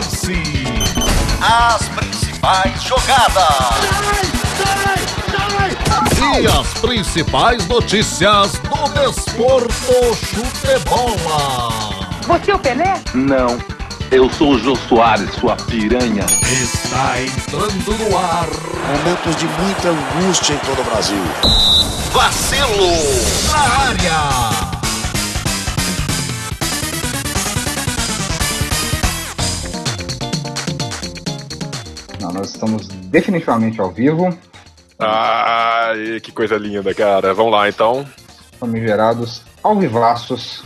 lance. As principais jogadas. E as principais notícias do desporto chute-bola. Você é o Pelé? Não. Eu sou o Jô Soares, sua piranha. Está entrando no ar. Momentos de muita angústia em todo o Brasil. Vacilo na área. Nós estamos definitivamente ao vivo, Ai, que coisa linda, cara. Vamos lá, então. famigerados ao vivaços.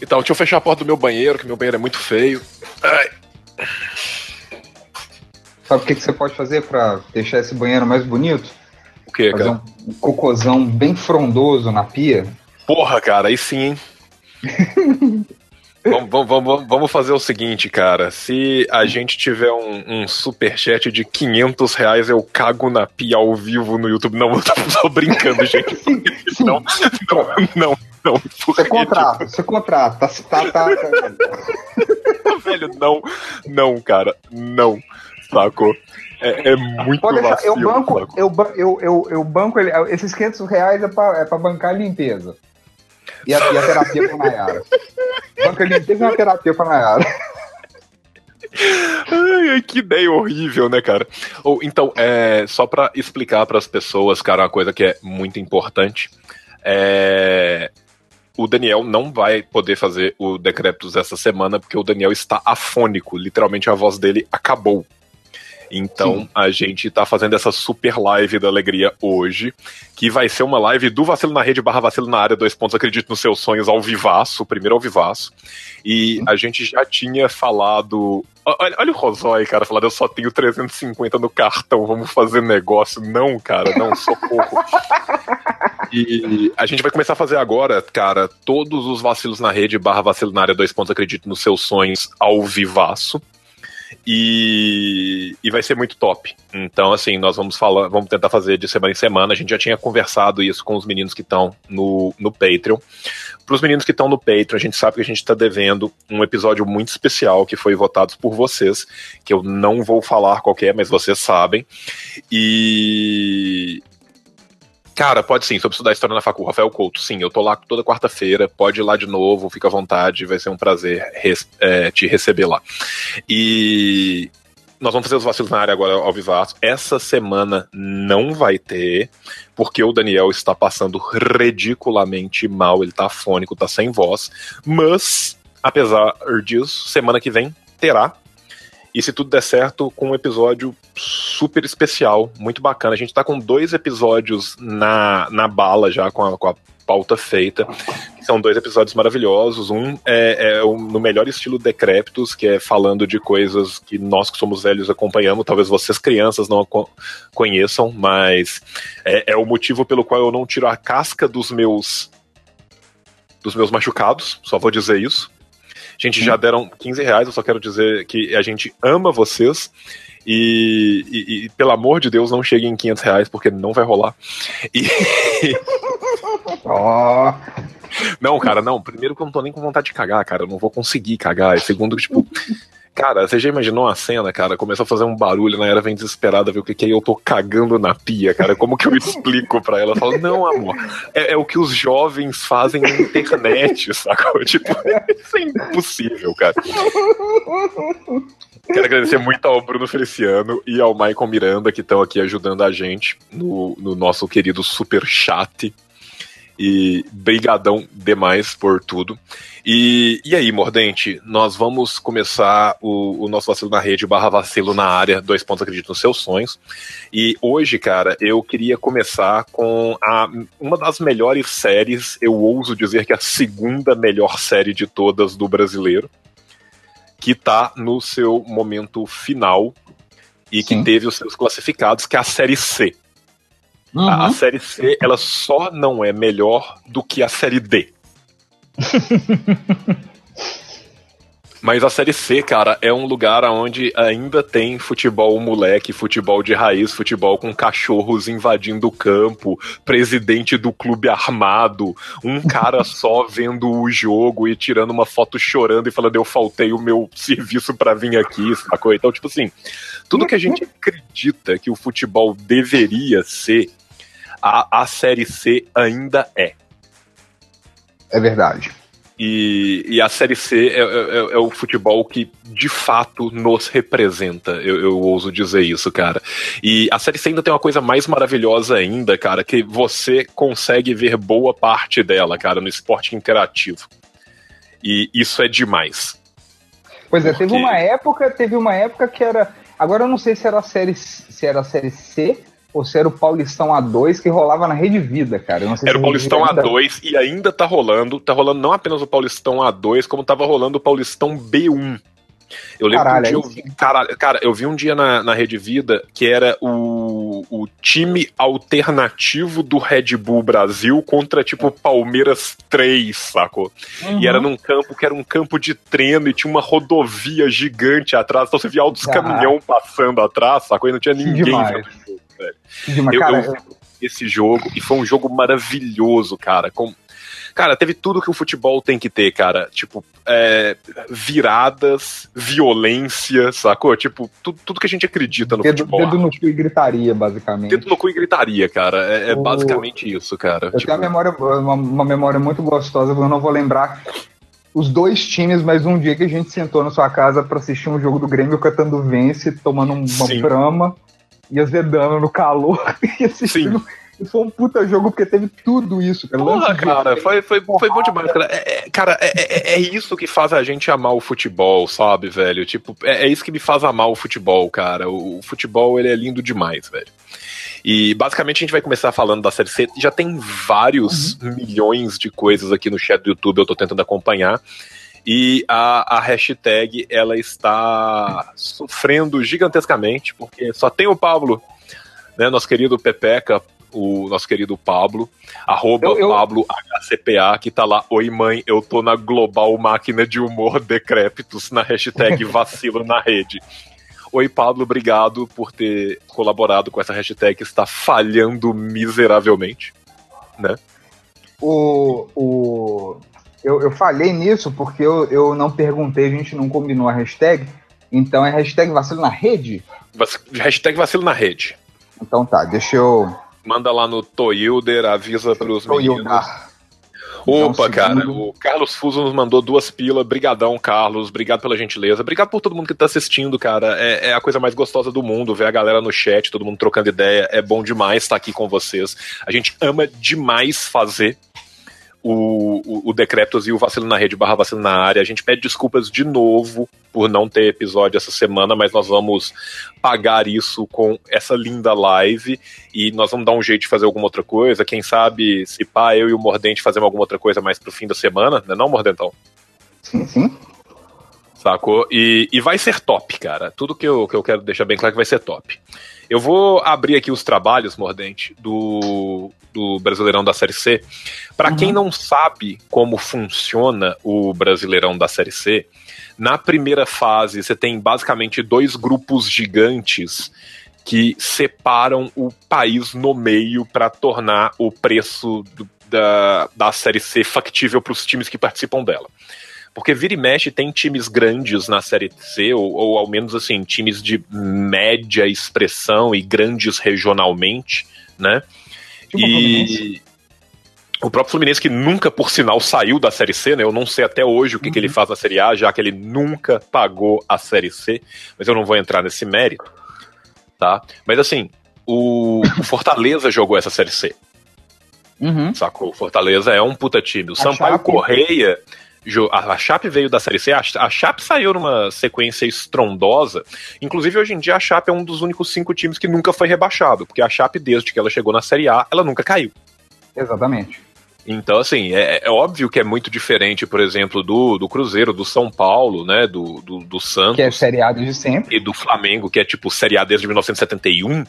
Então, deixa eu fechar a porta do meu banheiro, que meu banheiro é muito feio. Ai, Sabe o que, que você pode fazer para deixar esse banheiro mais bonito? o que, Fazer cara? um, um cocôzão bem frondoso na pia. Porra, cara, aí sim, hein? vamos, vamos, vamos, fazer o seguinte, cara. Se a gente tiver um, um superchat de 500 reais, eu cago na pia ao vivo no YouTube. Não, eu tô, tô brincando, gente. Sim, sim. Não, não, não, não. Você contrata, você contrata. Tá, tá, tá, tipo, velho, não, não, cara, não. Sacou? É, é muito Pode deixar, eu vacilo, banco, sacou? eu, eu, eu, eu banco ele, esses 500 reais é pra, é pra bancar a limpeza. E a, e a terapia pra Nayara. Banca a limpeza e uma terapia pra Nayara. Ai, que ideia horrível, né, cara? Ou então, é, só pra explicar pras pessoas, cara, uma coisa que é muito importante. É, o Daniel não vai poder fazer o Decréptos essa semana porque o Daniel está afônico, literalmente a voz dele acabou. Então Sim. a gente tá fazendo essa super live da alegria hoje, que vai ser uma live do Vacilo na Rede barra Vacilo na área, dois pontos, acredito nos seus sonhos ao vivaço, primeiro ao vivaço. E a gente já tinha falado. Olha, olha o Rosói, cara, falando, eu só tenho 350 no cartão, vamos fazer negócio. Não, cara, não, socorro. E a gente vai começar a fazer agora, cara, todos os vacilos na rede barra vacilo na área, dois pontos, acredito nos seus sonhos ao vivaço. E, e vai ser muito top. Então, assim, nós vamos falar, vamos tentar fazer de semana em semana. A gente já tinha conversado isso com os meninos que estão no, no Patreon. Para os meninos que estão no Patreon, a gente sabe que a gente está devendo um episódio muito especial que foi votado por vocês, que eu não vou falar qual é, mas vocês sabem. E Cara, pode sim, sobre estudar história na facu. Rafael Couto, sim, eu tô lá toda quarta-feira, pode ir lá de novo, fica à vontade, vai ser um prazer res- é, te receber lá. E nós vamos fazer os vacilos na área agora ao vivaço. Essa semana não vai ter, porque o Daniel está passando ridiculamente mal, ele tá afônico, tá sem voz. Mas, apesar disso, semana que vem terá. E se tudo der certo, com um episódio super especial, muito bacana. A gente tá com dois episódios na, na bala já, com a, com a pauta feita. São dois episódios maravilhosos. Um é, é o- no melhor estilo Decréptos, que é falando de coisas que nós que somos velhos acompanhamos. Talvez vocês, crianças, não co- conheçam, mas é, é o motivo pelo qual eu não tiro a casca dos meus dos meus machucados. Só vou dizer isso. Gente, já deram 15 reais, eu só quero dizer que a gente ama vocês. E, e- e, pelo amor de Deus, não cheguem em 500 reais, porque não vai rolar. E, Ó, não, cara, não. Primeiro que eu não tô nem com vontade de cagar, cara. Eu não vou conseguir cagar. E segundo, que, tipo. Cara, você já imaginou a cena, cara? Começa a fazer um barulho, na era vem desesperada ver o que que é e eu tô cagando na pia, cara. Como que eu explico pra ela? Eu falo, não, amor, é, é o que os jovens fazem na internet, sacou? Tipo, isso é impossível, cara. Quero agradecer muito ao Bruno Feliciano e ao Michael Miranda, que estão aqui ajudando a gente no, no nosso querido super chat. E brigadão demais por tudo. E, e aí, Mordente, nós vamos começar o, o nosso vacilo na rede barra vacilo na área, dois pontos acredito nos seus sonhos. E hoje, cara, eu queria começar com a, uma das melhores séries, eu ouso dizer que a segunda melhor série de todas do brasileiro, que tá no seu momento final e que Sim. teve os seus classificados, que é a série C. A, a série C, ela só não é melhor do que a série D. Mas a Série C, cara, é um lugar onde ainda tem futebol moleque, futebol de raiz, futebol com cachorros invadindo o campo, presidente do clube armado, um cara só vendo o jogo e tirando uma foto chorando e falando eu faltei o meu serviço para vir aqui, sacou? Então, tipo assim, tudo que a gente acredita que o futebol deveria ser, a, a Série C ainda é. É verdade. E, e, a Série C é, é, é, o futebol que de fato nos representa, eu, eu, ouso dizer isso, cara. E a Série C ainda tem uma coisa mais maravilhosa ainda, cara, que você consegue ver boa parte dela, cara, no esporte interativo. E isso é demais. Pois é, Porque... teve uma época, teve uma época que era. Agora eu não sei se era a série, se era a série C ou se era o Paulistão A2 que rolava na Rede Vida, cara. era o Paulistão ainda... A2 e ainda tá rolando. Tá rolando não apenas o Paulistão A2, como tava rolando o Paulistão B1. Eu lembro Caralho, que um dia eu vi, cara, cara, eu vi um dia na, na Rede Vida que era o, o time alternativo do Red Bull Brasil contra, tipo, Palmeiras 3, sacou? Uhum. E era num campo que era um campo de treino e tinha uma rodovia gigante atrás, então você via altos ah. caminhão passando atrás, sacou? E não tinha ninguém vendo velho. Eu, cara, eu, esse jogo e foi um jogo maravilhoso, cara. Com, cara, teve tudo que o futebol tem que ter, cara. Tipo, é, viradas, violência, sacou? Tipo, tudo, tudo que a gente acredita no dedo, futebol. Dedo no cu e gritaria, basicamente. Dedo no cu e gritaria, cara. É, é o... basicamente isso, cara. Eu tipo... tenho uma memória, uma, uma memória muito gostosa, eu não vou lembrar os dois times, mas um dia que a gente sentou na sua casa para assistir um jogo do Grêmio cantando Vence, tomando uma Sim. brama e azedando no calor e assistindo. Sim. Foi um puta jogo porque teve tudo isso, cara. Porra, cara, foi, foi, foi bom demais, cara. É, é, cara, é, é, é, isso que faz a gente amar o futebol, sabe, velho? Tipo, é, é isso que me faz amar o futebol, cara. O, o, futebol, ele é lindo demais, velho. E basicamente a gente vai começar falando da Série C. Já tem vários uhum. milhões de coisas aqui no chat do YouTube, eu tô tentando acompanhar. E a, a hashtag ela está sofrendo gigantescamente, porque só tem o Pablo, né, nosso querido Pepeca, o nosso querido Pablo, arroba eu, eu... Pablo HCPA, que tá lá, oi mãe, eu tô na global máquina de humor decrépitos, na hashtag vacilo na rede. Oi, Pablo, obrigado por ter colaborado com essa hashtag que está falhando miseravelmente, né? O, o, eu, eu falhei nisso porque eu, eu não perguntei, a gente não combinou a hashtag. Então é hashtag vacilo na rede? Hashtag vacilo na rede. Então tá, deixa eu. Manda lá no Toilder, avisa pros meninos. Opa, cara, o Carlos Fuso nos mandou duas pilas. Brigadão, Carlos. Obrigado pela gentileza. Obrigado por todo mundo que tá assistindo, cara. É, é, a coisa mais gostosa do mundo. Ver a galera no chat, todo mundo trocando ideia. É bom demais estar aqui com vocês. A gente ama demais fazer o, o, o Decretos e o Vacilo na Rede barra Vacilo na Área. A gente pede desculpas de novo por não ter episódio essa semana, mas nós vamos pagar isso com essa linda live e nós vamos dar um jeito de fazer alguma outra coisa. Quem sabe, se pá, eu e o Mordente fazemos alguma outra coisa mais pro fim da semana, né não, Mordentão? Sim, sim. Sacou? E, e vai ser top, cara. Tudo que eu, que eu quero deixar bem claro é que vai ser top. Eu vou abrir aqui os trabalhos, Mordente, do, do Brasileirão da Série C. Para uhum. quem não sabe como funciona o Brasileirão da Série C, na primeira fase você tem basicamente dois grupos gigantes que separam o país no meio para tornar o preço do, da, da Série C factível para os times que participam dela. Porque vira e mexe tem times grandes na Série C, ou, ou ao menos assim, times de média expressão e grandes regionalmente, né? Tipo e o próprio Fluminense, que nunca, por sinal, saiu da Série C, né? Eu não sei até hoje o que, uhum. que ele uhum. faz na Série A, já que ele nunca pagou a Série C, mas eu não vou entrar nesse mérito, tá? Mas assim, o, o Fortaleza jogou essa Série C. Uhum. Sacou? O Fortaleza é um puta time. O a Sampaio Chape... Correia a Chape veio da Série C, a Chape saiu numa sequência estrondosa. Inclusive, hoje em dia, a Chape é um dos únicos cinco times que nunca foi rebaixado, porque a Chape, desde que ela chegou na Série A, ela nunca caiu. Exatamente. Então, assim, é, é, óbvio que é muito diferente, por exemplo, do, do Cruzeiro, do São Paulo, né? Do, do, do Santos. Que é Série A desde sempre. E do Flamengo, que é tipo Série A desde 1971.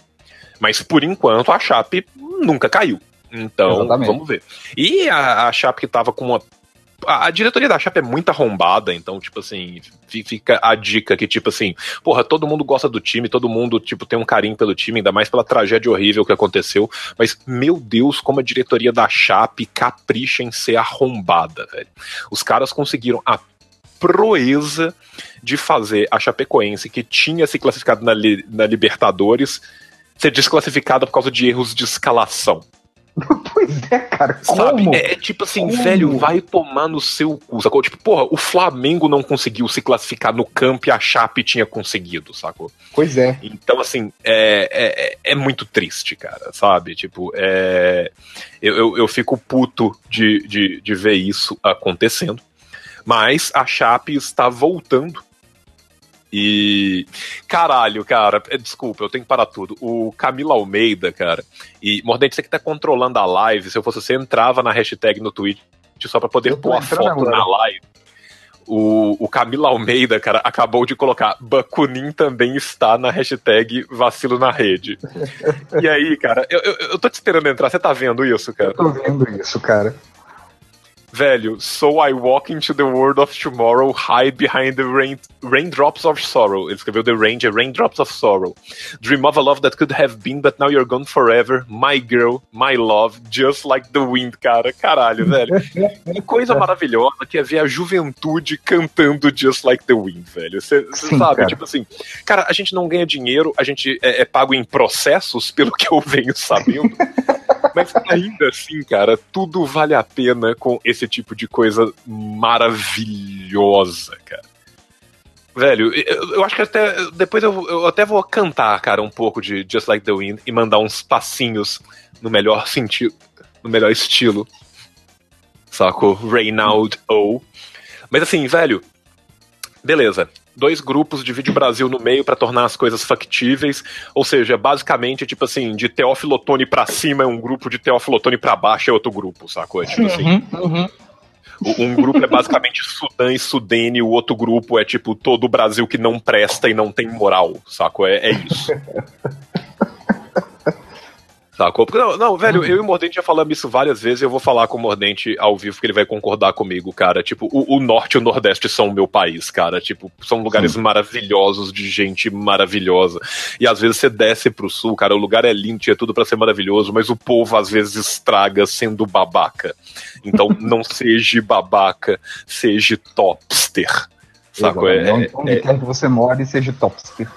Mas, por enquanto, a Chape nunca caiu. Então, Exatamente. vamos ver. E a, a Chape que tava com uma a, diretoria da Chape é muito arrombada, então, tipo assim, fica a dica que, tipo assim, porra, todo mundo gosta do time, todo mundo, tipo, tem um carinho pelo time, ainda mais pela tragédia horrível que aconteceu, mas, meu Deus, como a diretoria da Chape capricha em ser arrombada, velho. Os caras conseguiram a proeza de fazer a Chapecoense, que tinha se classificado na, na Libertadores, ser desclassificada por causa de erros de escalação. Pois é, cara. Sabe? Como? É, é tipo assim, Como? velho, vai tomar no seu cu, sacou? Tipo, porra, o Flamengo não conseguiu se classificar no campo e a Chape tinha conseguido, sacou? Pois é. Então, assim, é, é, é muito triste, cara, sabe? Tipo, é, eu, eu, eu fico puto de, de, de ver isso acontecendo. Mas a Chape está voltando. E. Caralho, cara, é, desculpa, eu tenho que parar tudo. O Camilo Almeida, cara, e Mordente, você que tá controlando a live, se eu fosse você, entrava na hashtag no Twitch só pra poder pôr a foto agora. na live. O, o Camilo Almeida, cara, acabou de colocar Bakunin também está na hashtag vacilo na rede. e aí, cara, eu, eu, eu tô te esperando entrar, você tá vendo isso, cara? Eu tô vendo isso, cara. Velho, so I walk into the world of tomorrow, hide behind the rain, raindrops of sorrow. Ele escreveu The Range, Raindrops of Sorrow. Dream of a love that could have been, but now you're gone forever. My girl, my love, just like the wind, cara. Caralho, velho. Que coisa maravilhosa que é ver a juventude cantando Just Like the Wind, velho. Você sabe, cara. tipo assim, cara, a gente não ganha dinheiro, a gente é, é pago em processos, pelo que eu venho sabendo. Mas ainda assim, cara, tudo vale a pena com esse tipo de coisa maravilhosa, cara. Velho, eu, eu acho que até. Depois eu, eu até vou cantar, cara, um pouco de Just Like the Wind e mandar uns passinhos no melhor sentido, no melhor estilo. Sacou? Reynaud O. Mas assim, velho, beleza. Dois grupos divide o Brasil no meio pra tornar as coisas factíveis. Ou seja, basicamente, tipo assim, de Teófilo Otoni pra cima é um grupo, de Teófilo Otoni pra baixo é outro grupo, sacou? É tipo assim. Uhum. O- Um grupo é basicamente Sudã e Sudene, o outro grupo é tipo todo o Brasil que não presta e não tem moral, sacou? É, é isso. Sacou? Porque, não, não, velho, eu e o Mordente já falamos isso várias vezes eu vou falar com o Mordente ao vivo que ele vai concordar comigo, cara. Tipo, o, o Norte e o Nordeste são o meu país, cara. Tipo, são lugares maravilhosos, de gente maravilhosa. E às vezes você desce pro Sul, cara, o lugar é lindo, tinha tudo pra ser maravilhoso, mas o povo às vezes estraga sendo babaca. Então, não seja babaca, seja topster. Sacou? É, Onde, onde quer que você more, seja topster.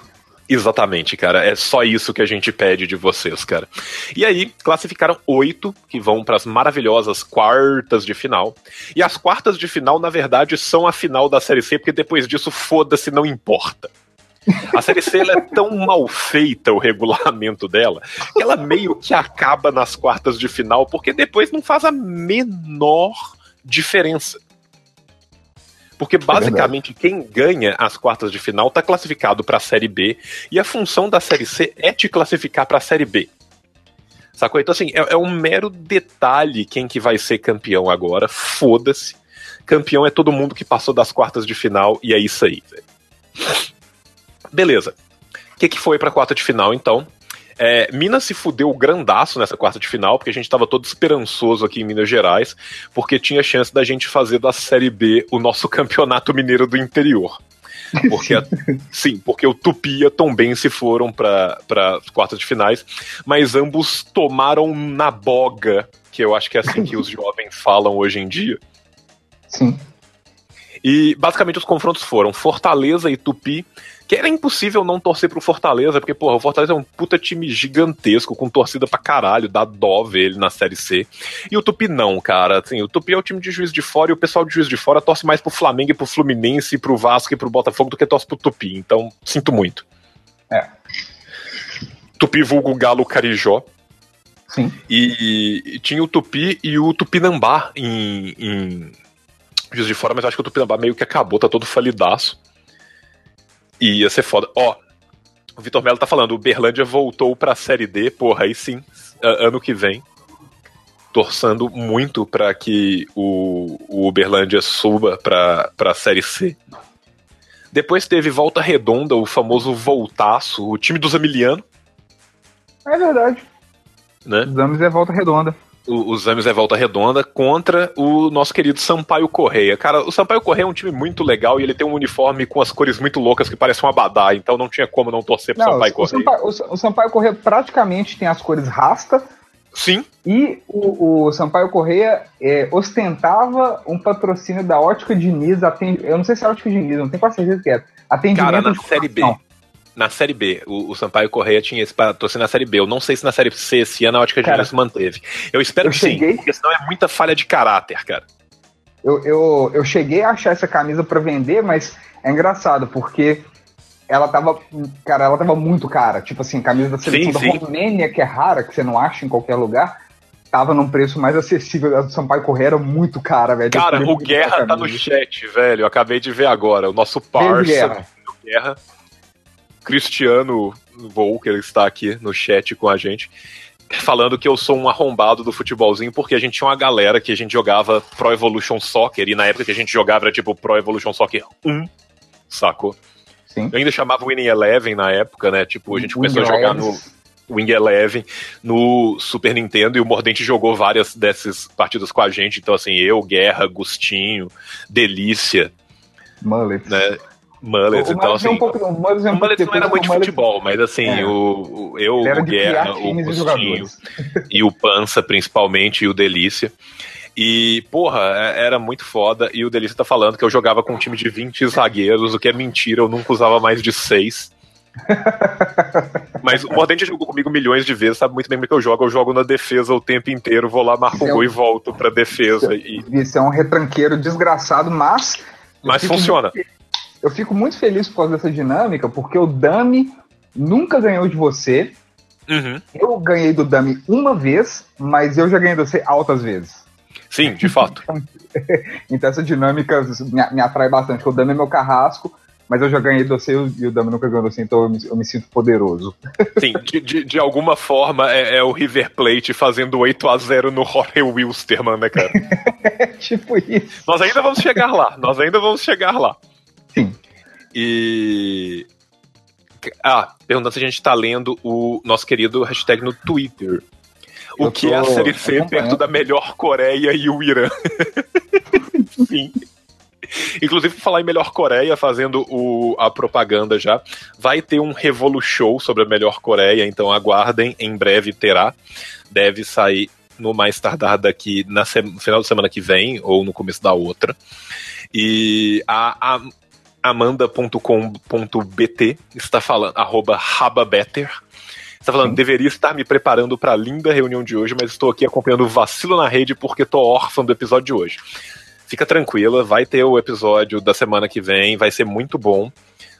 Exatamente, cara. É só isso que a gente pede de vocês, cara. E aí, classificaram oito que vão para as maravilhosas quartas de final. E as quartas de final, na verdade, são a final da Série C, porque depois disso, foda-se, não importa. A Série C é tão mal feita, o regulamento dela, que ela meio que acaba nas quartas de final, porque depois não faz a menor diferença. Porque basicamente quem ganha as quartas de final tá classificado para a Série B e a função da Série C é te classificar para a Série B. Sacou? Então, assim, é, é um mero detalhe quem que vai ser campeão agora. Foda-se. Campeão é todo mundo que passou das quartas de final e é isso aí. velho. Beleza. O que, que foi pra quarta de final, então? É, Minas se fudeu grandaço nessa quarta de final, porque a gente tava todo esperançoso aqui em Minas Gerais, porque tinha chance da gente fazer da Série B o nosso campeonato mineiro do interior. Porque, a- sim, porque o Tupi e a Tombense foram para as quartas de finais, mas ambos tomaram na boga, que eu acho que é assim que os jovens falam hoje em dia. Sim. E basicamente os confrontos foram Fortaleza e Tupi, que era impossível não torcer pro Fortaleza, porque, porra, o Fortaleza é um puta time gigantesco, com torcida pra caralho, dá dó ver ele na Série C. E o Tupi não, cara. Assim, o Tupi é o time de juiz de fora e o pessoal de juiz de fora torce mais pro Flamengo e pro Fluminense, e pro Vasco e pro Botafogo do que torce pro Tupi. Então, sinto muito. É. Tupi vulgo Galo Carijó. Sim. E, e tinha o Tupi e o Tupinambá em, em Juiz de Fora, mas acho que o Tupinambá meio que acabou, tá todo falidaço. E ia ser foda. Ó, o Vitor Melo tá falando, o Berlândia voltou pra Série D, porra, aí sim, ano que vem. Torçando muito pra que o, o Uberlândia suba pra, pra Série C. Depois teve Volta Redonda, o famoso Voltaço, o time do Zamiliano, É verdade. né? Os é volta redonda. O, os Ames é volta redonda contra o nosso querido Sampaio Correia. Cara, o Sampaio Correia é um time muito legal e ele tem um uniforme com as cores muito loucas que parece um abadá, então não tinha como não torcer pro Não, Sampaio o, Correia. Sampaio, o, o Sampaio Correia praticamente tem as cores rasta Sim, e o, o Sampaio Correia é, ostentava um patrocínio da Ótica Diniz. Atende, eu não sei se é a Ótica Diniz, não tenho quase certeza que é. Atendimento cara, na de Série B. coração. Na Série B, o, o Sampaio Correia tinha esse patrocínio na Série B. Eu não sei se na Série C esse ano a Ótica de Cara, Minas manteve. Eu espero eu que cheguei- sim, porque senão é muita falha de caráter, cara. Eu, eu, eu cheguei a achar essa camisa pra vender, mas é engraçado, porque ela tava. Cara, ela tava muito cara. Tipo assim, camisa da seleção Sim, sim. da Romênia, que é rara, que você não acha em qualquer lugar, tava num preço mais acessível. A do Sampaio Correia era muito cara, velho. Cara, o Guerra tá no chat, velho. Eu acabei de ver agora. O nosso parça Guerra. Guerra, Cristiano Volker, está aqui no chat com a gente. Falando que eu sou um arrombado do futebolzinho, porque a gente tinha uma galera que a gente jogava Pro Evolution Soccer, e na época que a gente jogava era tipo Pro Evolution Soccer 1, sacou? Sim. Eu ainda chamava Winning Eleven na época, né? Tipo, a gente começou a jogar no. Wing Eleven no Super Nintendo e o Mordente jogou várias dessas partidas com a gente. Então, assim, eu, Guerra, Agostinho, Delícia, Mullets. né? Mullets, O então é assim. um pouco, o Mullets é um O Mullets não era muito o de futebol, mas assim, É. o, o- eu, o Guerra, o times e e o Pança, principalmente, e o Delícia. E, porra, é- era muito foda. E o Delícia tá falando que eu jogava com um time de 20 zagueiros, o que é mentira, eu nunca usava mais de 6. Mas o Mordente jogou comigo milhões de vezes, sabe muito bem como é que eu jogo. Eu jogo na defesa o tempo inteiro, vou lá, marco o Seu- gol e volto pra defesa. E... Isso é um retranqueiro desgraçado, mas. Mas funciona. muito- eu fico muito feliz por causa dessa dinâmica, porque o Dami nunca ganhou de você. Uhum. Eu ganhei do Dami uma vez, mas eu já ganhei de você altas vezes. Sim, de fato. Então essa dinâmica me, me atrai bastante, porque o Dami é meu carrasco, mas eu já ganhei de você e o Dami nunca ganhou de você, então eu me, eu me sinto poderoso. Sim, de, de, de alguma forma é, é o River Plate fazendo 8 a 0 no Jorge Wilstermann, né, cara? É tipo isso. Nós ainda vamos chegar lá, nós ainda vamos chegar lá. Sim. E. Ah, perguntando se a gente tá lendo o nosso querido hashtag no Twitter. O Eu que é a Série C perto da melhor Coreia e o Irã? Sim. Inclusive, falar em melhor Coreia, fazendo o, a propaganda já, vai ter um Revolu Show sobre a melhor Coreia, então aguardem, em breve terá. Deve sair no mais tardar daqui na no final da semana que vem, ou no começo da outra. E a, a amanda.com.bt está falando, arroba rababetter, está falando, Sim. deveria estar me preparando para a linda reunião de hoje, mas estou aqui acompanhando o vacilo na rede porque tô órfã do episódio de hoje. Fica tranquila, vai ter o episódio da semana que vem, vai ser muito bom.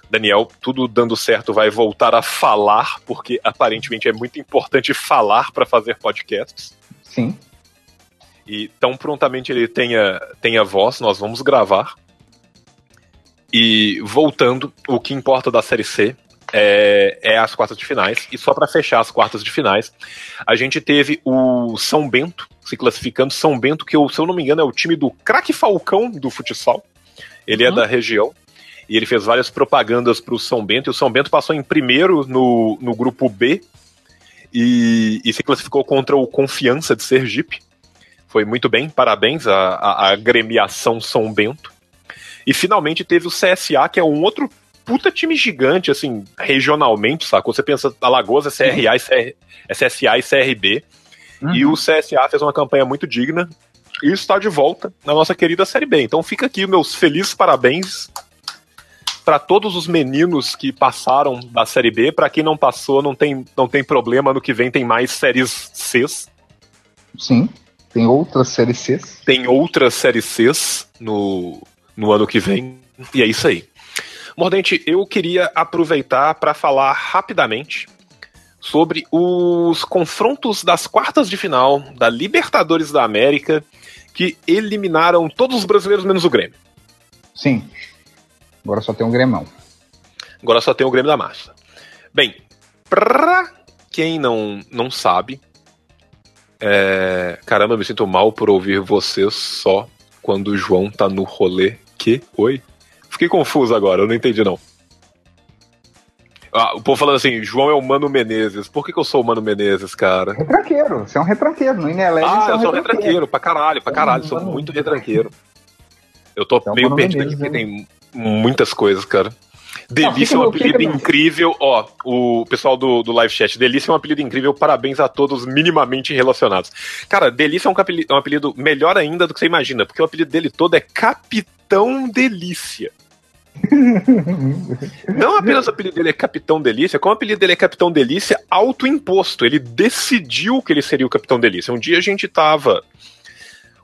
Daniel, tudo dando certo, vai voltar a falar, porque aparentemente é muito importante falar para fazer podcasts. Sim. E tão prontamente ele tenha, tenha voz, nós vamos gravar. E voltando, o que importa da Série C é, é as quartas de finais. E só para fechar as quartas de finais, a gente teve o São Bento se classificando. São Bento, que eu, se eu não me engano é o time do craque Falcão do futsal. Ele é Uhum. da região. E ele fez várias propagandas para o São Bento. E o São Bento passou em primeiro no, no grupo B. E, e se classificou contra o Confiança de Sergipe. Foi muito bem, parabéns à, à, à agremiação São Bento. E finalmente teve o CSA, que é um outro puta time gigante, assim, regionalmente, sacou? Você pensa, Alagoas é CRA e CR, é CSA e CRB. Uhum. E o CSA fez uma campanha muito digna e está de volta na nossa querida Série B. Então fica aqui meus felizes parabéns para todos os meninos que passaram da Série B. Para quem não passou, não tem, não tem problema. No que vem tem mais séries Cs. Sim. Tem outras séries Cs. Tem outras séries Cs no, no ano que vem. E é isso aí. Mordente, eu queria aproveitar para falar rapidamente sobre os confrontos das quartas de final da Libertadores da América que eliminaram todos os brasileiros menos o Grêmio. Sim. Agora só tem um gremão. Agora só tem o Grêmio da Massa. Bem, pra quem não, não sabe, é... caramba, eu me sinto mal por ouvir vocês só quando o João tá no rolê. Que? Oi? Fiquei confuso agora, eu não entendi não. Ah, o povo falando assim, João é o Mano Menezes. Por que, que eu sou o Mano Menezes, cara? Retranqueiro, você é um retranqueiro. No Ineleve, Ah, você é eu um sou retranqueiro, pra caralho, pra É caralho. Sou muito retranqueiro. Eu tô um meio perdido Menezes, aqui, né? tem muitas coisas, cara. Delícia é um apelido incrível. Ó, o pessoal do, do live chat, Delícia é um apelido incrível. Parabéns a todos minimamente relacionados. Cara, Delícia é um, capeli- é um apelido melhor ainda do que você imagina, porque o apelido dele todo é Capitão Delícia. Não apenas o apelido dele é Capitão Delícia, como o apelido dele é Capitão Delícia autoimposto. Ele decidiu que ele seria o Capitão Delícia. Um dia a gente tava.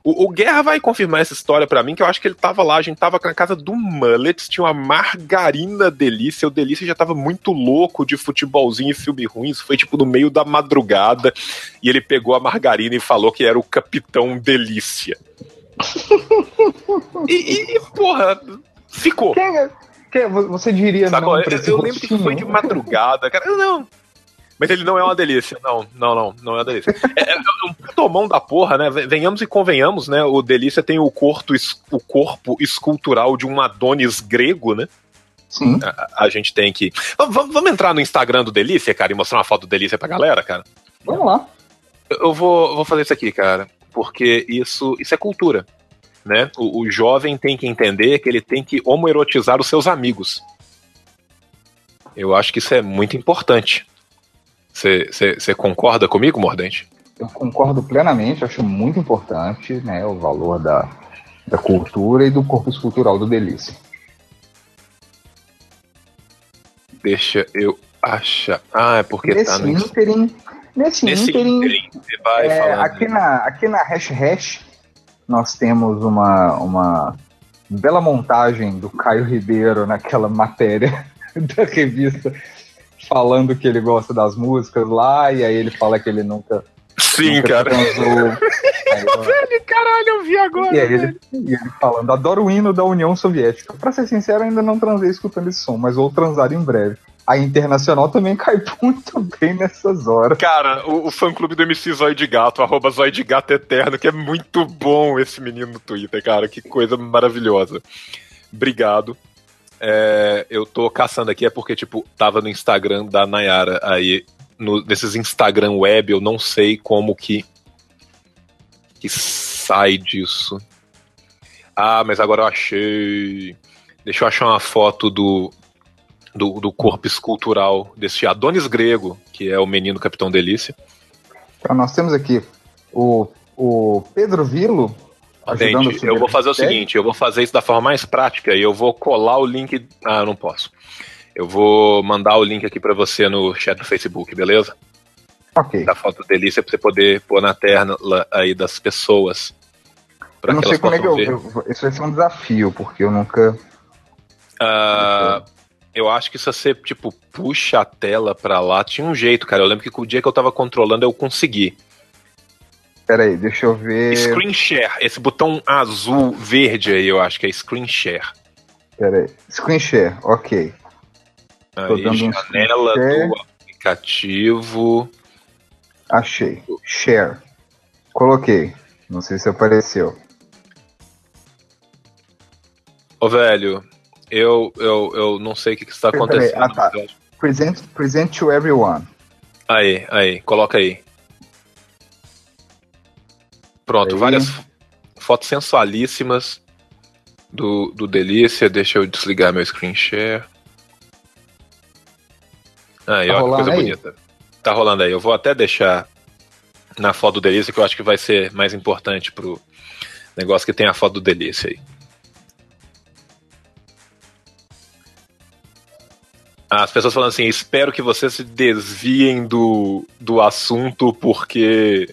O, o Guerra vai confirmar essa história pra mim, que eu acho que ele tava lá, a gente tava na casa do Mullets, tinha uma margarina delícia, o Delícia já tava muito louco de futebolzinho e filme ruim, isso foi tipo no meio da madrugada, e ele pegou a margarina e falou que era o Capitão Delícia. e, e, porra, ficou. Quem é- quem é- você diria Sacou? não Eu, eu lembro que foi de madrugada, cara. Não. Mas ele não é uma delícia. Não, não, não, não é uma delícia. É, é um tomão da porra, né? Venhamos e convenhamos, né? O Delícia tem o corpo, o corpo escultural de um Adonis grego, né? Sim. A, a gente tem que. Vamos, vamos- entrar no Instagram do Delícia, cara, e mostrar uma foto do Delícia pra galera, cara? Vamos lá. Eu eu vou, vou fazer isso aqui, cara, porque isso, isso é cultura. Né? O, o jovem tem que entender que ele tem que homoerotizar os seus amigos. Eu acho que isso é muito importante. Você concorda comigo, Mordente? Eu concordo plenamente, acho muito importante né, o valor da, da cultura e do corpo escultural do Delícia. Deixa eu achar. Ah, é porque nesse tá no. ínterim, nesse, Nesse ínterim, você vai é, falando. aqui, na, aqui na Hash Hash nós temos uma, uma bela montagem do Caio Ribeiro naquela matéria da revista falando que ele gosta das músicas lá, e aí ele fala que ele nunca, Sim, nunca cara. eu- Caralho, eu vi agora. E aí ele, e ele falando, adoro o hino da União Soviética. Pra ser sincero, ainda não transei escutando esse som, mas vou transar em breve. A Internacional também cai muito bem nessas horas. Cara, o, o fã-clube do MC Zoide Gato, arroba Zoide Gato Eterno, que é muito bom esse menino no Twitter, cara. Que coisa maravilhosa. Obrigado. É, eu tô caçando aqui, é porque, tipo, tava no Instagram da Nayara. Aí, no- nesses Instagram web, eu não sei como que, que sai disso. Ah, mas agora eu achei. Deixa eu achar uma foto do, do, do corpo escultural desse Adonis grego, que é o menino Capitão Delícia. Então, nós temos aqui o, o Pedro Vilo ajudando Gente, eu vou fazer o seguinte, eu vou fazer isso da forma mais prática e eu vou colar o link. Ah, não posso. Eu vou mandar o link aqui pra você no chat do Facebook, beleza? Ok. Da foto delícia pra você poder pôr na tela aí das pessoas. Eu não sei como é que eu, eu- Isso vai ser um desafio, porque eu nunca. Ah, eu acho que se você, tipo, puxa a tela pra lá, tinha um jeito, cara. Eu lembro que o dia que eu tava controlando eu consegui. Pera aí, deixa eu ver. Screen share, esse botão azul, verde aí, eu acho que é screen share. Pera aí. Screen share, ok. Tô Aí, dando um janela share. do aplicativo. Achei. Share. Coloquei. Não sei se apareceu. Ô, velho, eu, eu, eu não sei o que, que está Peraí, peraí. acontecendo. Ah, tá. Present, present to everyone. Aí, aí, coloca aí. Pronto, Aí. várias fotos sensualíssimas do, do Delícia. Deixa eu desligar meu screen share. Aí, Tá ó, que coisa aí? bonita. Tá rolando aí. Eu vou até deixar na foto do Delícia, que eu acho que vai ser mais importante pro negócio que tem a foto do Delícia aí. As pessoas falando assim, espero que vocês se desviem do, do assunto porque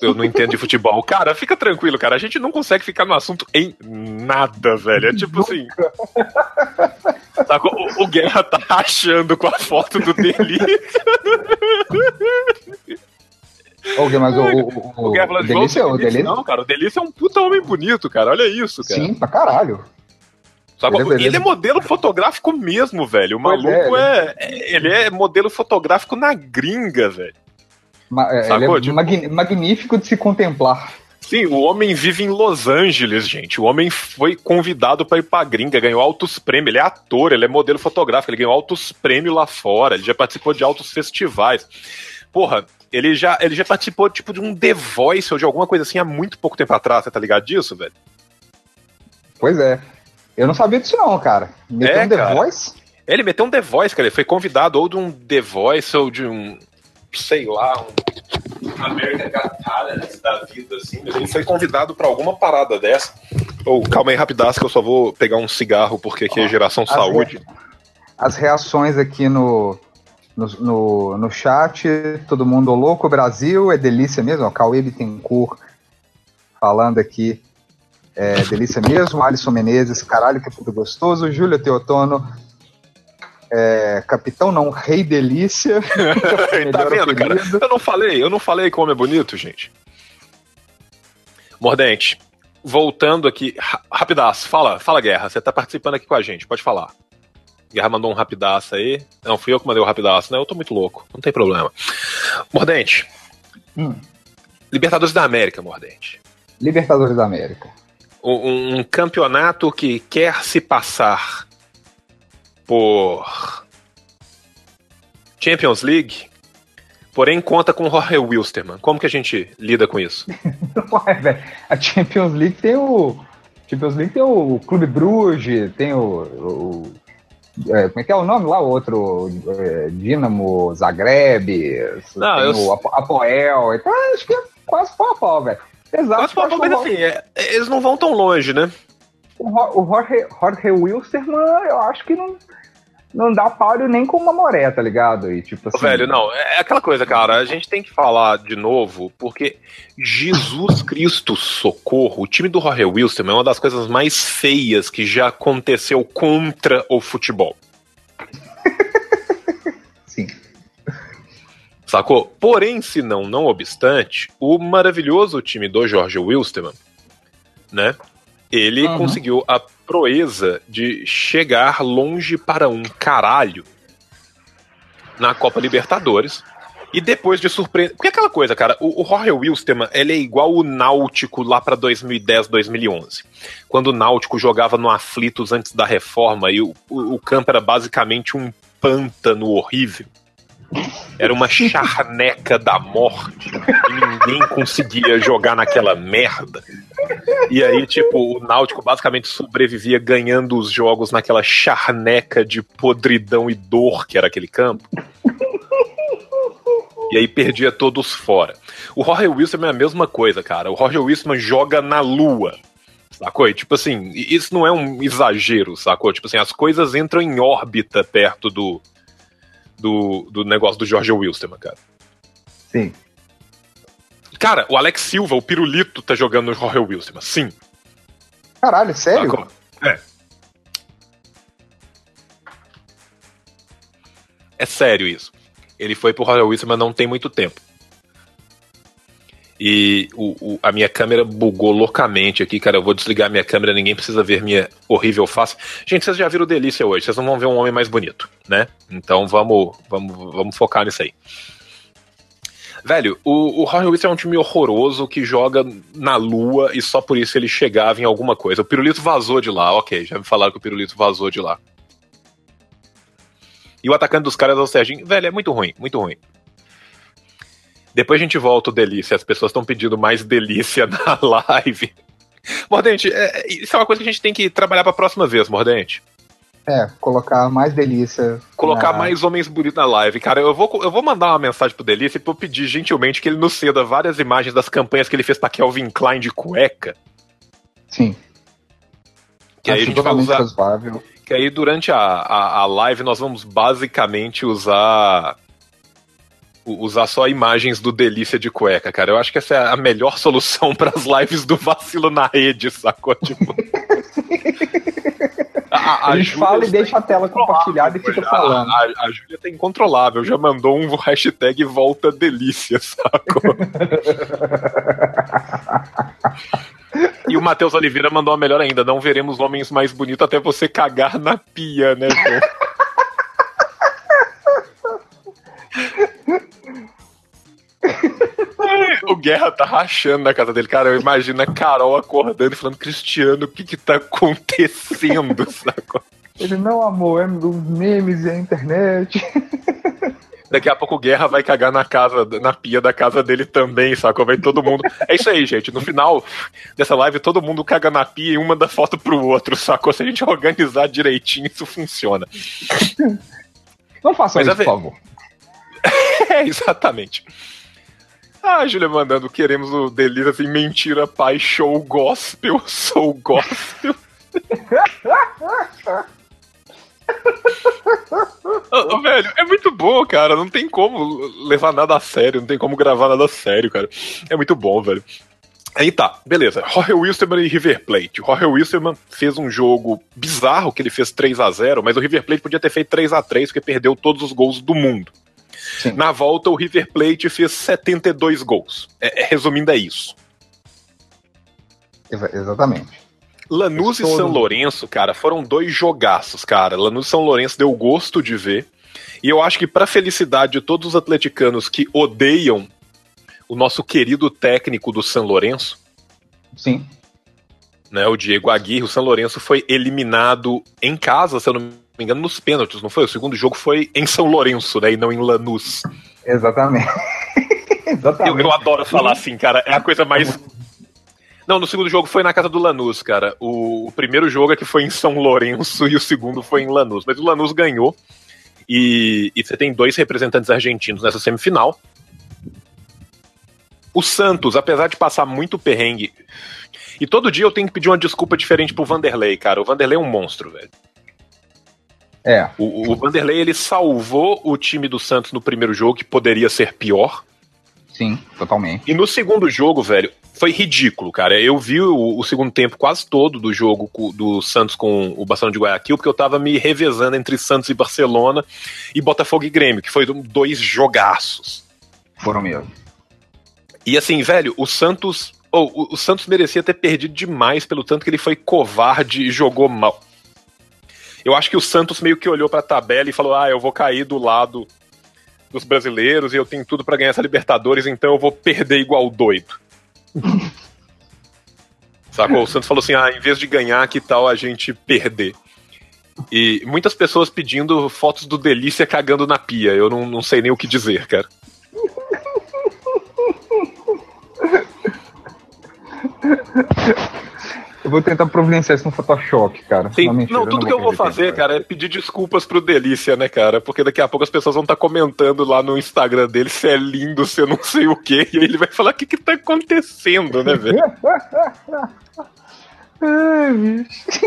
eu não entendo de futebol. Cara, fica tranquilo, cara. A gente não consegue ficar no assunto em nada, velho. É tipo assim. O, o Guerra tá achando com a foto do Delícia. Ok, mas o, o, o, O Guerra falando, Delícia, o Delícia, Não, cara, o Delícia é um puta homem bonito, cara. Olha isso, cara. sim, pra caralho. Sabe? Beleza, beleza. Ele é modelo fotográfico mesmo, velho. O Pois maluco é, é, é- Ele é modelo fotográfico na gringa, velho. É, Sacou? É Tipo- magnífico de se contemplar. Sim, o homem vive em Los Angeles, gente. O homem foi convidado para ir pra gringa, ganhou altos prêmios. Ele é ator, ele é modelo fotográfico, ele ganhou altos prêmios lá fora, ele já participou de altos festivais. Porra, ele já, ele já participou tipo de um The Voice ou de alguma coisa assim há muito pouco tempo atrás, você tá ligado disso, velho? Pois é. Eu não sabia disso não, cara. Meteu É, um The cara. Voice? Ele meteu um The Voice, cara. Ele foi convidado ou de um The Voice ou de um. Sei lá, um. American Got Talent da vida, assim. Mas ele foi convidado pra alguma parada dessa. Ou, calma aí, rapidaço, que eu só vou pegar um cigarro, porque aqui é geração As saúde. re- As reações aqui no, no, no, no chat, todo mundo louco, Brasil, é delícia mesmo. O Cauê Bittencourt falando aqui. É delícia mesmo. Alisson Menezes, caralho, que tudo gostoso. Júlia Teotono, é, capitão não, rei delícia. tá vendo, cara? apelido. Eu não falei, eu não falei como é bonito, gente. Mordente, voltando aqui, ra- rapidaço, fala, fala, Guerra, você tá participando aqui com a gente, pode falar. Guerra mandou um rapidaço aí. Não, fui eu que mandei o rapidaço, né? Eu tô muito louco, não tem problema. Mordente, Hum. Libertadores da América, Mordente. Libertadores da América. Um, um campeonato que quer se passar por Champions League, porém conta com Jorge Wilstermann. Como que a gente lida com isso? Ué, a Champions League tem o. Champions League tem o Clube Bruges, tem o. o- é, como é que é o nome lá? O outro. É, Dinamo, Zagreb, Não, eu- o Apo- Apoel. Então acho que é quase pau a pau, velho. Exato. Mas, eu acho mas o- assim, é- eles não vão tão longe, né? O, Jorge, Jorge Wilstermann, eu acho que não, não dá páreo nem com uma moré, tá ligado? E, tipo assim, Velho, não, é aquela coisa, cara, a gente tem que falar de novo, porque Jesus Cristo socorro, o time do Jorge Wilson é uma das coisas mais feias que já aconteceu contra o futebol. Sim. Sacou? Porém, se não, não obstante, o maravilhoso time do Jorge Wilstermann, né? Ele Uhum. conseguiu a proeza de chegar longe para um caralho na Copa Libertadores. E depois de surpreender. Porque é aquela coisa, cara, o, o Jorge Wilstermann, ele é igual o Náutico lá pra 2010, 2011. Quando o Náutico jogava no Aflitos antes da reforma e o, o, o campo era basicamente um pântano horrível. Era uma charneca da morte. E ninguém conseguia jogar naquela merda. E aí, tipo, o Náutico basicamente sobrevivia ganhando os jogos naquela charneca de podridão e dor que era aquele campo. E aí perdia todos fora. O Jorge Wilson é a mesma coisa, cara. O Jorge Wilson joga na lua. Sacou? E, tipo assim, isso não é um exagero, sacou? Tipo assim, as coisas entram em órbita perto do, do, do negócio do Jorge Wilson, cara. Sim. Cara, o Alex Silva, o Pirulito, tá jogando no Jorge Wilson. Sim. Caralho, sério? Sacou? É. É sério isso. Ele foi pro Royal Wilson, mas não tem muito tempo. E o, o- a minha câmera bugou loucamente aqui, cara. Eu vou desligar minha câmera, ninguém precisa ver minha horrível face. Gente, vocês já viram Delícia hoje, vocês não vão ver um homem mais bonito, né? Então vamos, vamos, vamos focar nisso aí. Velho, o, o Wilson é um time horroroso que joga na lua e só por isso ele chegava em alguma coisa. O Pirulito vazou de lá, ok, já me falaram que o Pirulito vazou de lá. E o atacante dos caras é o Serginho. Velho, é muito ruim, muito ruim. Depois a gente volta o Delícia, as pessoas estão pedindo mais Delícia na live. Mordente, é, isso é uma coisa que a gente tem que trabalhar pra próxima vez, Mordente. É, colocar mais delícia. Colocar na- mais homens bonitos na live. Cara, eu vou, eu vou mandar uma mensagem pro Delícia e vou pedir gentilmente que ele nos ceda várias imagens das campanhas que ele fez pra Kelvin Klein de cueca. Sim. Que aí a Acho gente vai usar. razoável. Que aí durante a, a, a live nós vamos basicamente usar. U- Usar só imagens do Delícia de cueca, cara. Eu acho que essa é a melhor solução para as lives do vacilo na rede, sacou? Tipo. A, A, Júlia fala e deixa a tela compartilhada e fica a- falando. A, a, Júlia tá incontrolável, já mandou um hashtag volta delícia, sacou? e o Matheus Oliveira mandou uma melhor ainda. Não veremos homens mais bonitos até você cagar na pia, né, João? o Guerra tá rachando na casa dele. Cara, eu imagino a Carol acordando e falando, Cristiano, o que que tá acontecendo, sacou? Ele, não, amor, é dos memes e a internet. Daqui a pouco o Guerra vai cagar na casa, na pia da casa dele também, sacou? Vai todo mundo. É isso aí, gente. No final dessa live, todo mundo caga na pia e uma dá foto pro outro, sacou? Se a gente organizar direitinho, isso funciona. Não façam isso, por favor. é, exatamente. Ah, a Júlia mandando, queremos o Delírio assim, mentira, pai, show gospel, sou gospel. oh, velho, é muito bom, cara. Não tem como levar nada a sério, não tem como gravar nada a sério, cara. É muito bom, velho. Aí tá, beleza. Jorge Wilstermann e River Plate. O Jorge fez um jogo bizarro que ele fez 3 a 0 mas o River Plate podia ter feito 3 a 3 porque perdeu todos os gols do mundo. Sim. Na volta, o River Plate fez 72 gols. É, é, resumindo, é isso. Exatamente. Lanús e São Lourenço, cara, foram dois jogaços, cara. Lanús e São Lourenço deu gosto de ver. E eu acho que, para felicidade de todos os atleticanos que odeiam o nosso querido técnico do São Lourenço. Sim. Né, o Diego Aguirre, o São Lourenço foi eliminado em casa, se eu não me engano, nos pênaltis, não foi? O segundo jogo foi em São Lourenço, né, e não em Lanús. Exatamente. Exatamente. Eu, eu, adoro falar assim, cara. É a coisa mais não, no segundo jogo foi na casa do Lanús, cara. O, o, primeiro jogo é que foi em São Lourenço e o segundo foi em Lanús. Mas o Lanús ganhou. E, e você tem dois representantes argentinos nessa semifinal. O Santos, apesar de passar muito perrengue. E todo dia eu tenho que pedir uma desculpa diferente pro Vanderlei, cara. O Vanderlei é um monstro, velho. É. O, o Vanderlei ele salvou o time do Santos no primeiro jogo, que poderia ser pior. Sim, totalmente. E no segundo jogo, velho, foi ridículo, cara. Eu vi o, o, segundo tempo quase todo do jogo do Santos com o Barcelona de Guayaquil, porque eu tava me revezando entre Santos e Barcelona e Botafogo e Grêmio, que foi dois jogaços. Foram mesmo. E assim, velho, o Santos. Oh, o, o Santos merecia ter perdido demais pelo tanto que ele foi covarde e jogou mal. Eu acho que o Santos meio que olhou para a tabela e falou: ah, eu vou cair do lado dos brasileiros e eu tenho tudo para ganhar essa Libertadores, então eu vou perder igual doido. Sacou? O Santos falou assim: ah, em vez de ganhar, que tal a gente perder? E muitas pessoas pedindo fotos do Delícia cagando na pia. Eu não, não sei nem o que dizer, cara. Vou tentar providenciar isso no Photoshop, cara. Sim, não, mentira, não, tudo não que eu vou fazer, cara, é pedir desculpas pro Delícia, né, cara? Porque daqui a pouco as pessoas vão estar tá comentando lá no Instagram dele se é lindo, se eu não sei o quê. E aí ele vai falar o que que tá acontecendo, né, velho? Ai, bicho.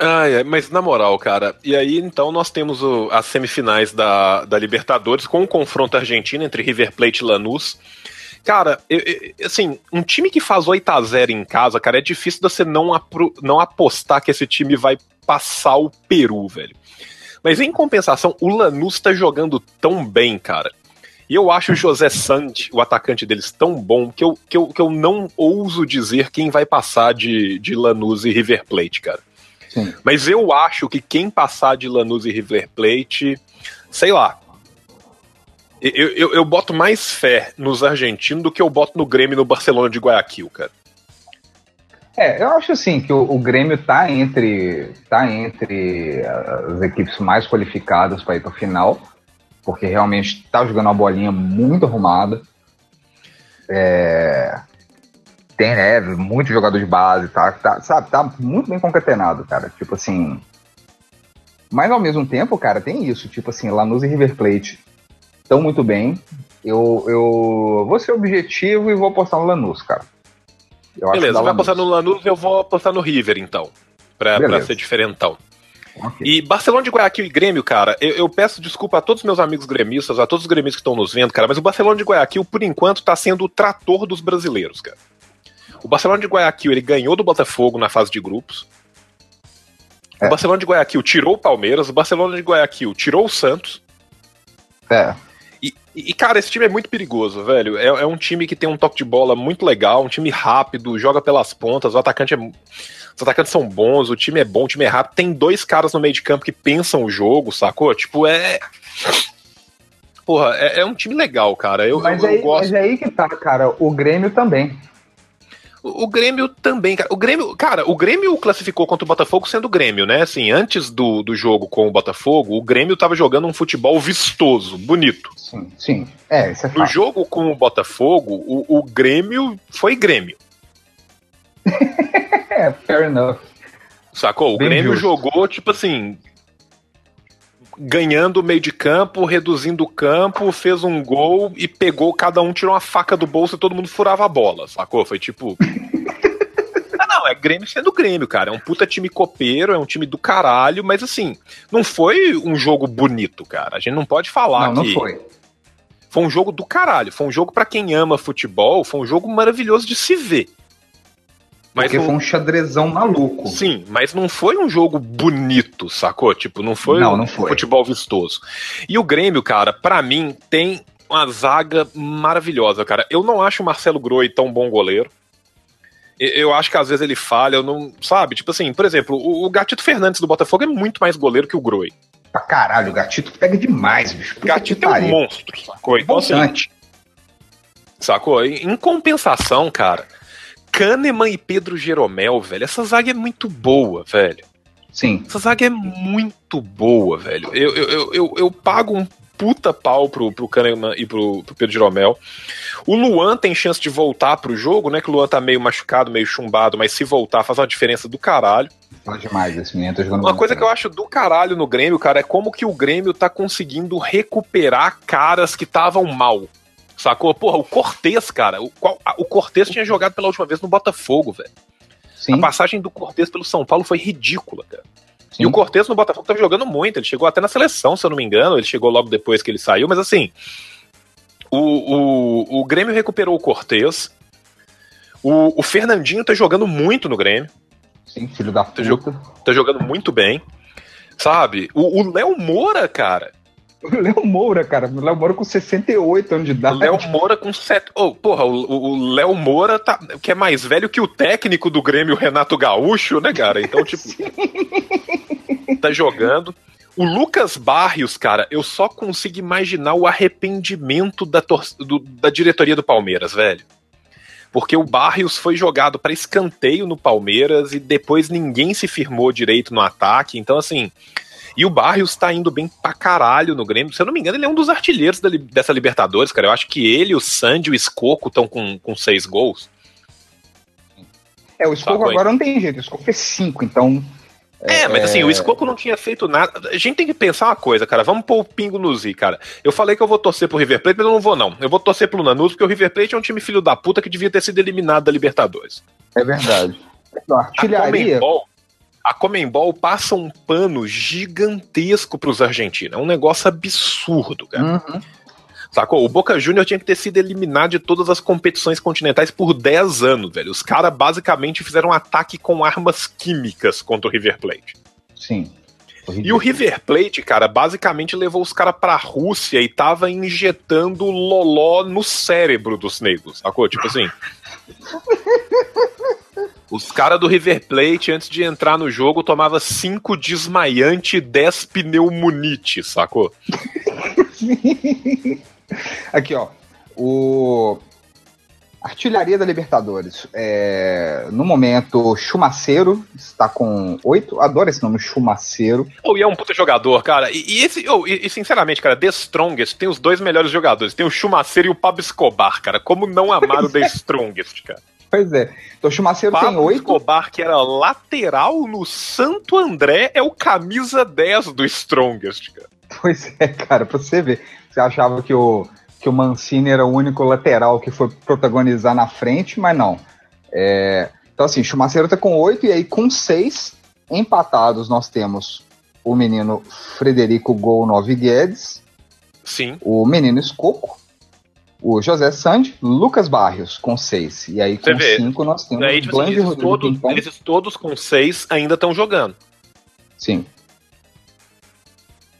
Ai, mas na moral, cara, e aí então nós temos o, as semifinais da, da Libertadores com o confronto argentino entre River Plate e Lanús. Cara, eu, eu, assim, um time que faz 8x0 em casa, cara, é difícil você não, apro, não apostar que esse time vai passar o Peru, velho. Mas em compensação, o Lanús tá jogando tão bem, cara. E eu acho o José Sante, o atacante deles, tão bom que eu, que eu, que eu não ouso dizer quem vai passar de, de Lanús e River Plate, cara. Sim. Mas eu acho que quem passar de Lanús e River Plate, sei lá, eu, eu, eu, boto mais fé nos argentinos do que eu boto no Grêmio e no Barcelona de Guayaquil, cara. É, eu acho assim que o, o Grêmio tá entre tá entre as equipes mais qualificadas para ir para final, porque realmente tá jogando uma bolinha muito arrumada. É, tem, né, muito jogador de base, tá, tá, sabe, tá muito bem concatenado, cara. Tipo assim. Mas ao mesmo tempo, cara, tem isso, tipo assim, Lanús e River Plate estão muito bem. Eu, eu vou ser objetivo e vou apostar no Lanús, cara. Eu Beleza, vai apostar no Lanús eu vou apostar no River, então. Pra, pra ser diferentão. Okay. E Barcelona de Guayaquil e Grêmio, cara, eu, eu, peço desculpa a todos os meus amigos gremistas, a todos os gremistas que estão nos vendo, cara, mas o Barcelona de Guayaquil, por enquanto, tá sendo o trator dos brasileiros, cara. O Barcelona de Guayaquil, ele ganhou do Botafogo na fase de grupos. É. O Barcelona de Guayaquil tirou o Palmeiras, o Barcelona de Guayaquil tirou o Santos. É. E, cara, esse time é muito perigoso, velho. É, é, um time que tem um toque de bola muito legal, um time rápido, joga pelas pontas, o atacante é. Os atacantes são bons, o time é bom, o time é rápido. Tem dois caras no meio de campo que pensam o jogo, sacou? Tipo, é. porra, é, é um time legal, cara. Eu, Mas, eu, eu aí, gosto. mas é aí que tá, cara. O Grêmio também. O, o Grêmio também, cara. O Grêmio, cara, o Grêmio classificou contra o Botafogo sendo o Grêmio, né? Assim, antes do, do jogo com o Botafogo, o Grêmio tava jogando um futebol vistoso, bonito. Sim, sim. É, isso é No jogo com o Botafogo, o, o Grêmio foi Grêmio. É, fair enough. Sacou? O Bem Grêmio justo. jogou, tipo assim. Ganhando o meio de campo, reduzindo o campo, fez um gol e pegou, cada um tirou uma faca do bolso e todo mundo furava a bola, sacou? Foi tipo. ah, não, é Grêmio sendo Grêmio, cara. É um puta time copeiro, é um time do caralho, mas assim, não foi um jogo bonito, cara. A gente não pode falar Não, que. não foi. Foi um jogo do caralho. Foi um jogo pra quem ama futebol, foi um jogo maravilhoso de se ver. Mas Porque não- foi um xadrezão maluco. Sim, mas não foi um jogo bonito, sacou? Tipo, não foi Não, um não foi. futebol vistoso. E o Grêmio, cara, pra mim, tem uma zaga maravilhosa, cara. Eu não acho o Marcelo Groi tão bom goleiro. Eu acho que às vezes ele falha, eu não. Sabe? Tipo assim, por exemplo, o Gatito Fernandes do Botafogo é muito mais goleiro que o Groi. Pra caralho, o gatito pega demais, bicho. O Puta Gatito é um monstro, sacou? Então, assim. Sacou? Em compensação, cara, Kahneman e Pedro Jeromel, velho, essa zaga é muito boa, velho. Sim. Essa zaga é muito boa, velho. Eu, eu, eu, eu, pago um puta pau pro, pro Kahneman e pro, pro Pedro Jeromel. O Luan tem chance de voltar pro jogo, né? Que o Luan tá meio machucado, meio chumbado, mas se voltar faz uma diferença do caralho. Fala demais esse menino. Tá jogando Uma coisa que eu acho do caralho no Grêmio, cara, é como que o Grêmio tá conseguindo recuperar caras que estavam mal. Sacou? Porra, o Cortez, cara. O, qual- o Cortez tinha jogado pela última vez no Botafogo, velho. A passagem do Cortez pelo São Paulo foi ridícula, cara. sim. E o Cortez no Botafogo tava jogando muito, ele chegou até na seleção, se eu não me engano, ele chegou logo depois que ele saiu, mas assim, o, o, o Grêmio recuperou o Cortez, o, o Fernandinho tá jogando muito no Grêmio, Sim, filho da Tá puta. tá jogando muito bem, sabe? O o Léo Moura, cara, O Léo Moura, cara. O Léo Moura com 68 anos de o idade. Léo Moura com sete... Oh, porra, o, o- o Léo Moura tá, que é mais velho que o técnico do Grêmio, Renato Gaúcho, né, cara? Então, tipo, tá jogando. O Lucas Barrios, cara, eu só consigo imaginar o arrependimento da, do- da diretoria do Palmeiras, velho. Porque o Barrios foi jogado para escanteio no Palmeiras e depois ninguém se firmou direito no ataque. Então, assim. E o Barrios tá indo bem pra caralho no Grêmio. Se eu não me engano, ele é um dos artilheiros da dessa Libertadores, cara. Eu acho que ele, o Sandy e o Escoco estão com, com seis gols. É, o Escoco hein? agora não tem jeito. O Escoco fez 5, então. É, mas assim, o Escoco não tinha feito nada. A gente tem que pensar uma coisa, cara. Vamos pôr o pingo no Z, cara. Eu falei que eu vou torcer pro River Plate, mas eu não vou, não. Eu vou torcer pro Lanús, porque o River Plate é um time filho da puta que devia ter sido eliminado da Libertadores. É verdade. Não, A artilharia. Comembol, a Comembol passa um pano gigantesco pros argentinos. É um negócio absurdo, cara. Uhum. Sacou? O Boca Júnior tinha que ter sido eliminado de todas as competições continentais por 10 anos, velho. Os caras basicamente fizeram um ataque com armas químicas contra o River Plate. Sim. E o River Plate, cara, basicamente levou os caras pra Rússia e tava injetando loló no cérebro dos negros, sacou? Tipo assim. Os caras do River Plate, antes de entrar no jogo, tomava 5 desmaiante e 10 pneumonite, sacou? Aqui, ó. O. Artilharia da Libertadores. É, no momento, Chumaceiro está com 8. Adoro esse nome, Chumaceiro. Oh, e é um puta jogador, cara. E, e esse, oh, e, e, sinceramente, cara, The Strongest tem os dois melhores jogadores. Tem o Chumaceiro e o Pablo Escobar, cara. Como não amar o The Strongest, cara? Pois é. Então, Chumaceiro tem Pablo 8. Escobar, que era lateral no Santo André, é o camisa 10 do Strongest, cara. Pois é, cara, pra você ver. Você achava que o, que o Mancini era o único lateral que foi protagonizar na frente, mas não. É, então, assim, Chumaceiro tá com 8 e aí com 6 empatados nós temos o menino Frederico Gol 9 Guedes, Sim. o menino Escoco, o José Sandi, Lucas Barrios com 6. E aí com vê. 5 nós temos Aí, tipo assim, esses, Rodrigo todos, esses todos com 6 ainda estão jogando. Sim.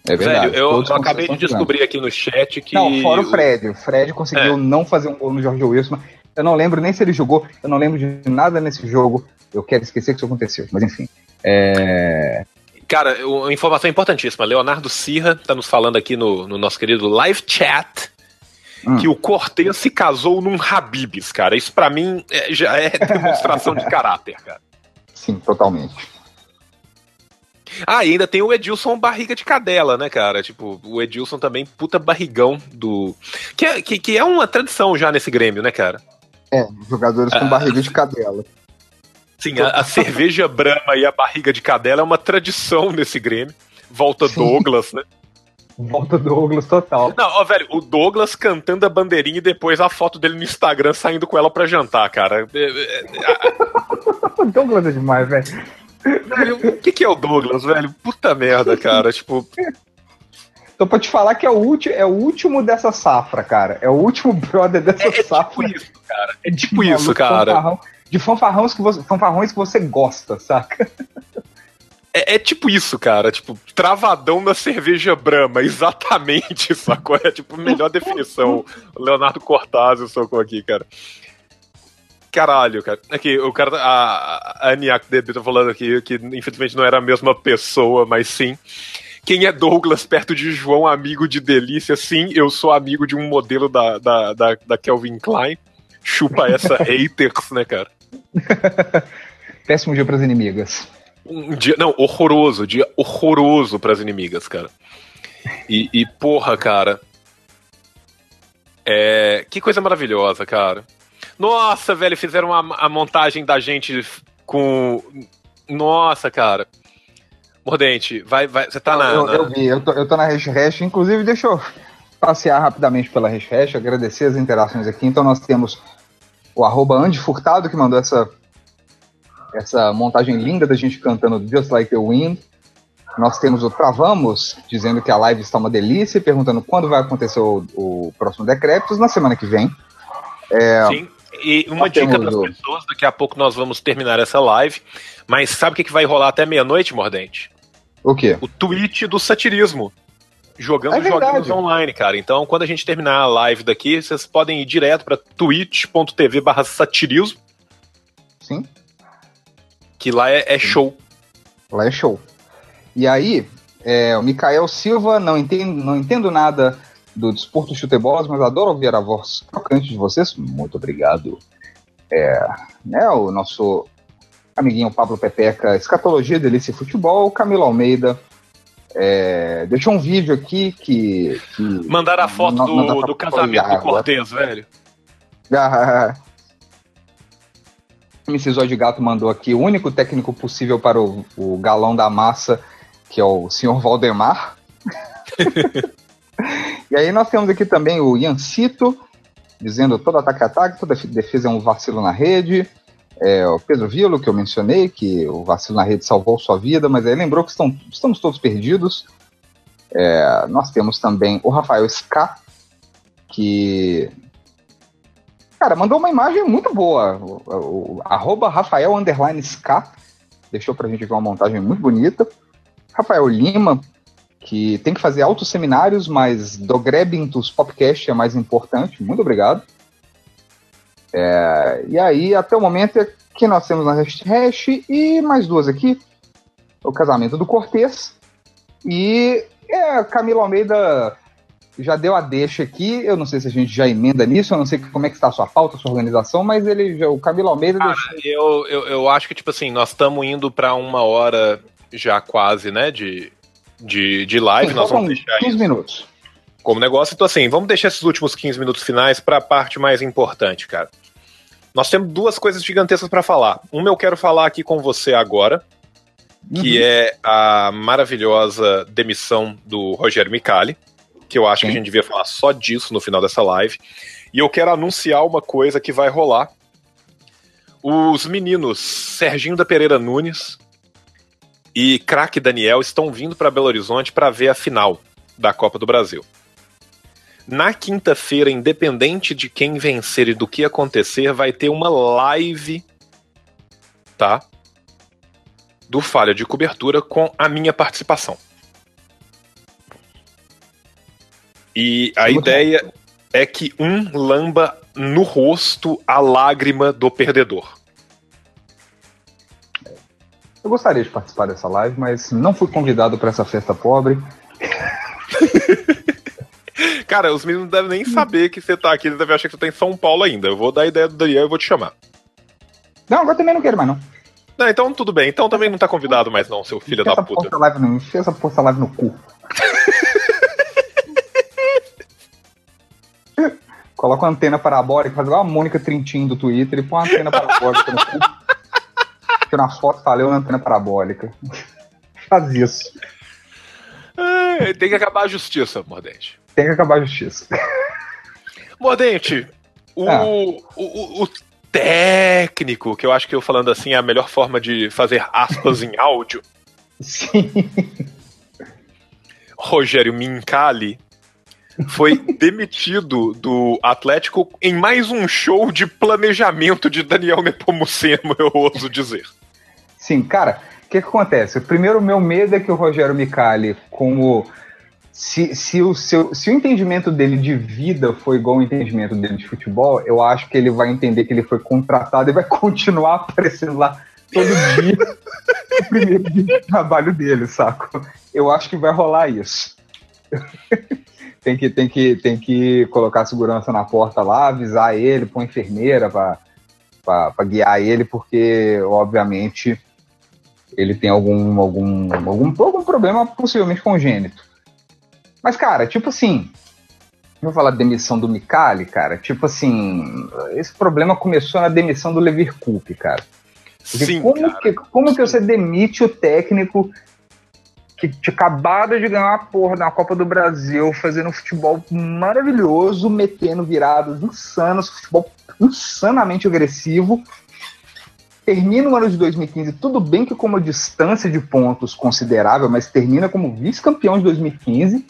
É verdade. Velho, eu, eu acabei de descobrir aqui no chat que. Não, fora o Fred. O Fred conseguiu É. não fazer um gol no Jorge Wilson. Eu não lembro nem se ele jogou, eu não lembro de nada nesse jogo. Eu quero esquecer que isso aconteceu, mas enfim. É... Cara, uma informação importantíssima. Leonardo Sirra está nos falando aqui no, no nosso querido live chat hum. que o Cortez se casou num Habibs, cara. Isso para mim é, já é demonstração de caráter, cara. Sim, totalmente. Ah, e ainda tem o Edilson barriga de cadela, né, cara? Tipo, o Edilson também, puta barrigão do. Que é, que, que é uma tradição já nesse Grêmio, né, cara? É, jogadores com ah. barriga de cadela. Sim, a, a cerveja brama e a barriga de cadela é uma tradição nesse Grêmio. Volta Sim. Douglas, né? Volta Douglas total. Não, ó, velho, o Douglas cantando a bandeirinha e depois a foto dele no Instagram saindo com ela pra jantar, cara. É, é, é, Douglas é demais, velho. Velho, o que, que é o Douglas, velho? Puta merda, cara. tipo. Tô pra te falar que é o, último, é o último dessa safra, cara. É o último brother dessa é, é tipo safra. Tipo isso, cara. É tipo isso, cara. Fanfarrão, de fanfarrões que, você, fanfarrões que você gosta, saca? É, é, tipo isso, cara. Tipo, travadão na cerveja Brahma. Exatamente, sacou? É tipo melhor definição. O Leonardo Cortázio socou aqui, cara. Caralho, cara. Aqui, o cara. A, a Aniak DB tá falando aqui que infelizmente não era a mesma pessoa, mas sim. Quem é Douglas perto de João, amigo de Delícia? Sim, eu sou amigo de um modelo da, da, da, da Kelvin Klein. Chupa essa haters, né, cara? Péssimo dia pras inimigas. Um dia, não, horroroso, dia horroroso pras inimigas, cara. E, e porra, cara. É, que coisa maravilhosa, cara. Nossa, velho, fizeram a, a montagem da gente com. Nossa, cara. Mordente, vai, vai. Você tá na. Eu, na... eu vi, eu tô, eu tô na Hash Hash, inclusive, deixa eu passear rapidamente pela Hash, agradecer as interações aqui. Então nós temos o arroba Andy Furtado, que mandou essa, essa montagem linda da gente cantando Just Like the Wind. Nós temos o Travamos, dizendo que a live está uma delícia, perguntando quando vai acontecer o, o próximo Decrépitos, na semana que vem. É, Sim, e uma dica para as pessoas, daqui a pouco nós vamos terminar essa live, mas sabe o que, que vai rolar até meia-noite, Mordente? O quê? O tweet do satirismo. Jogando é joguinhos online, cara. Então, quando a gente terminar a live daqui, vocês podem ir direto para twitch.tv barra satirismo. Sim. Que lá é, é show. Lá é show. E aí, é, o Mikael Silva, não entendo, não entendo nada do Desporto Chutebolas, mas adoro ouvir a voz tocante de vocês. Muito obrigado. É, né, o nosso amiguinho Pablo Pepeca, Escatologia, Delícia e Futebol, Camilo Almeida, é, deixou um vídeo aqui que. que Mandaram a foto do, do casamento do Cortez, velho. Ah, MC Zóio de Gato mandou aqui o único técnico possível para o, o galão da massa, que é o senhor Valdemar. e aí nós temos aqui também o Iancito, dizendo todo ataque-ataque, toda defesa é um vacilo na rede é, o Pedro Vilo, que eu mencionei, que o vacilo na rede salvou sua vida, mas aí lembrou que estão, estamos todos perdidos. É, nós temos também o Rafael Ska, que. Cara, mandou uma imagem muito boa. Arroba Rafael Underline Ska deixou pra gente ver uma montagem muito bonita. Rafael Lima, que tem que fazer altos seminários, mas do Grebintus Popcast é mais importante. Muito obrigado. É, e aí, até o momento, é que nós temos na Hash, hash e mais duas aqui. O casamento do Cortez. E é, Camilo Almeida já deu a deixa aqui. Eu não sei se a gente já emenda nisso, eu não sei como é que está a sua pauta, a sua organização, mas ele já, o Camilo Almeida Cara, deixou... eu, eu, eu acho que, tipo assim, nós estamos indo para uma hora já quase, né, de, de, de live. Sim, nós vamos deixar 15 minutos. Como negócio, então assim, vamos deixar esses últimos 15 minutos finais para a parte mais importante, cara. Nós temos duas coisas gigantescas para falar. Uma eu quero falar aqui com você agora, que uhum. é a maravilhosa demissão do Rogério Micali, que eu acho Sim. que a gente devia falar só disso no final dessa live. E eu quero anunciar uma coisa que vai rolar. Os meninos Serginho da Pereira Nunes e Craque Daniel estão vindo para Belo Horizonte para ver a final da Copa do Brasil. Na quinta-feira, independente de quem vencer e do que acontecer, vai ter uma live, tá? Do Falha de Cobertura com a minha participação. E a Muito ideia bom. é que um lamba no rosto a lágrima do perdedor. Eu gostaria de participar dessa live, mas não fui convidado para essa festa pobre. Cara, os meninos não devem nem saber que você tá aqui, eles devem achar que você tá em São Paulo ainda. Eu vou dar a ideia do Daniel e vou te chamar. Não, agora também não quero mais, não. Não, então tudo bem. Então também não tá convidado mais, não, seu filho da essa puta. porra live enfia essa porra live no cu. Coloca uma antena parabólica, faz igual a Mônica Trintin do Twitter e põe uma antena parabólica no cu. Tira uma foto falei na antena parabólica. Faz isso. É, tem que acabar a justiça, Mordente. Tem que acabar a justiça. Mordente, o, Ah. o, o- o técnico, que eu acho que eu falando assim é a melhor forma de fazer aspas em áudio, Sim. Rogério Mincali, foi demitido do Atlético em mais um show de planejamento de Daniel Nepomuceno, eu ouso dizer. Sim, cara, o que, que acontece? Primeiro, o meu medo é que o Rogério Micali, como. Se, se, o seu, se o entendimento dele de vida foi igual ao entendimento dele de futebol, eu acho que ele vai entender que ele foi contratado e vai continuar aparecendo lá todo dia no primeiro dia de trabalho dele, saco? Eu acho que vai rolar isso. Tem, que, tem, que, tem que colocar segurança na porta lá, avisar ele, pôr enfermeira pra guiar ele, porque, obviamente, ele tem algum, algum, algum, algum problema possivelmente congênito. Mas, cara, tipo assim, vou falar de demissão do Micali, cara, tipo assim, esse problema começou na demissão do Levir Coupe, cara. Porque Sim, como, cara. que, como que você demite o técnico que tinha acabado de ganhar uma porra na Copa do Brasil, fazendo um futebol maravilhoso, metendo viradas insanas, futebol insanamente agressivo. Termina o ano de 2015, tudo bem que com uma distância de pontos considerável, mas termina como vice-campeão de 2015,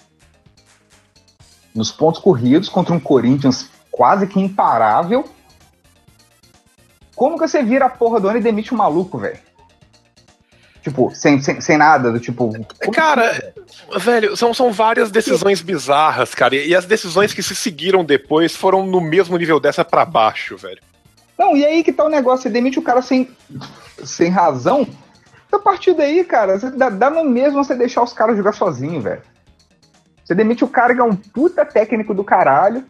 nos pontos corridos, contra um Corinthians quase que imparável. Como que você vira a porra do ano e demite um maluco, velho? Tipo, sem, sem, sem nada, do tipo. Cara, velho, são, são várias decisões bizarras, cara. E, e as decisões que se seguiram depois foram no mesmo nível dessa pra baixo, velho. Não, e aí que tá o negócio, você demite o cara sem, sem razão. A partir daí, cara, dá, dá no mesmo você deixar os caras jogar sozinho, velho. Você demite o cara que é um puta técnico do caralho.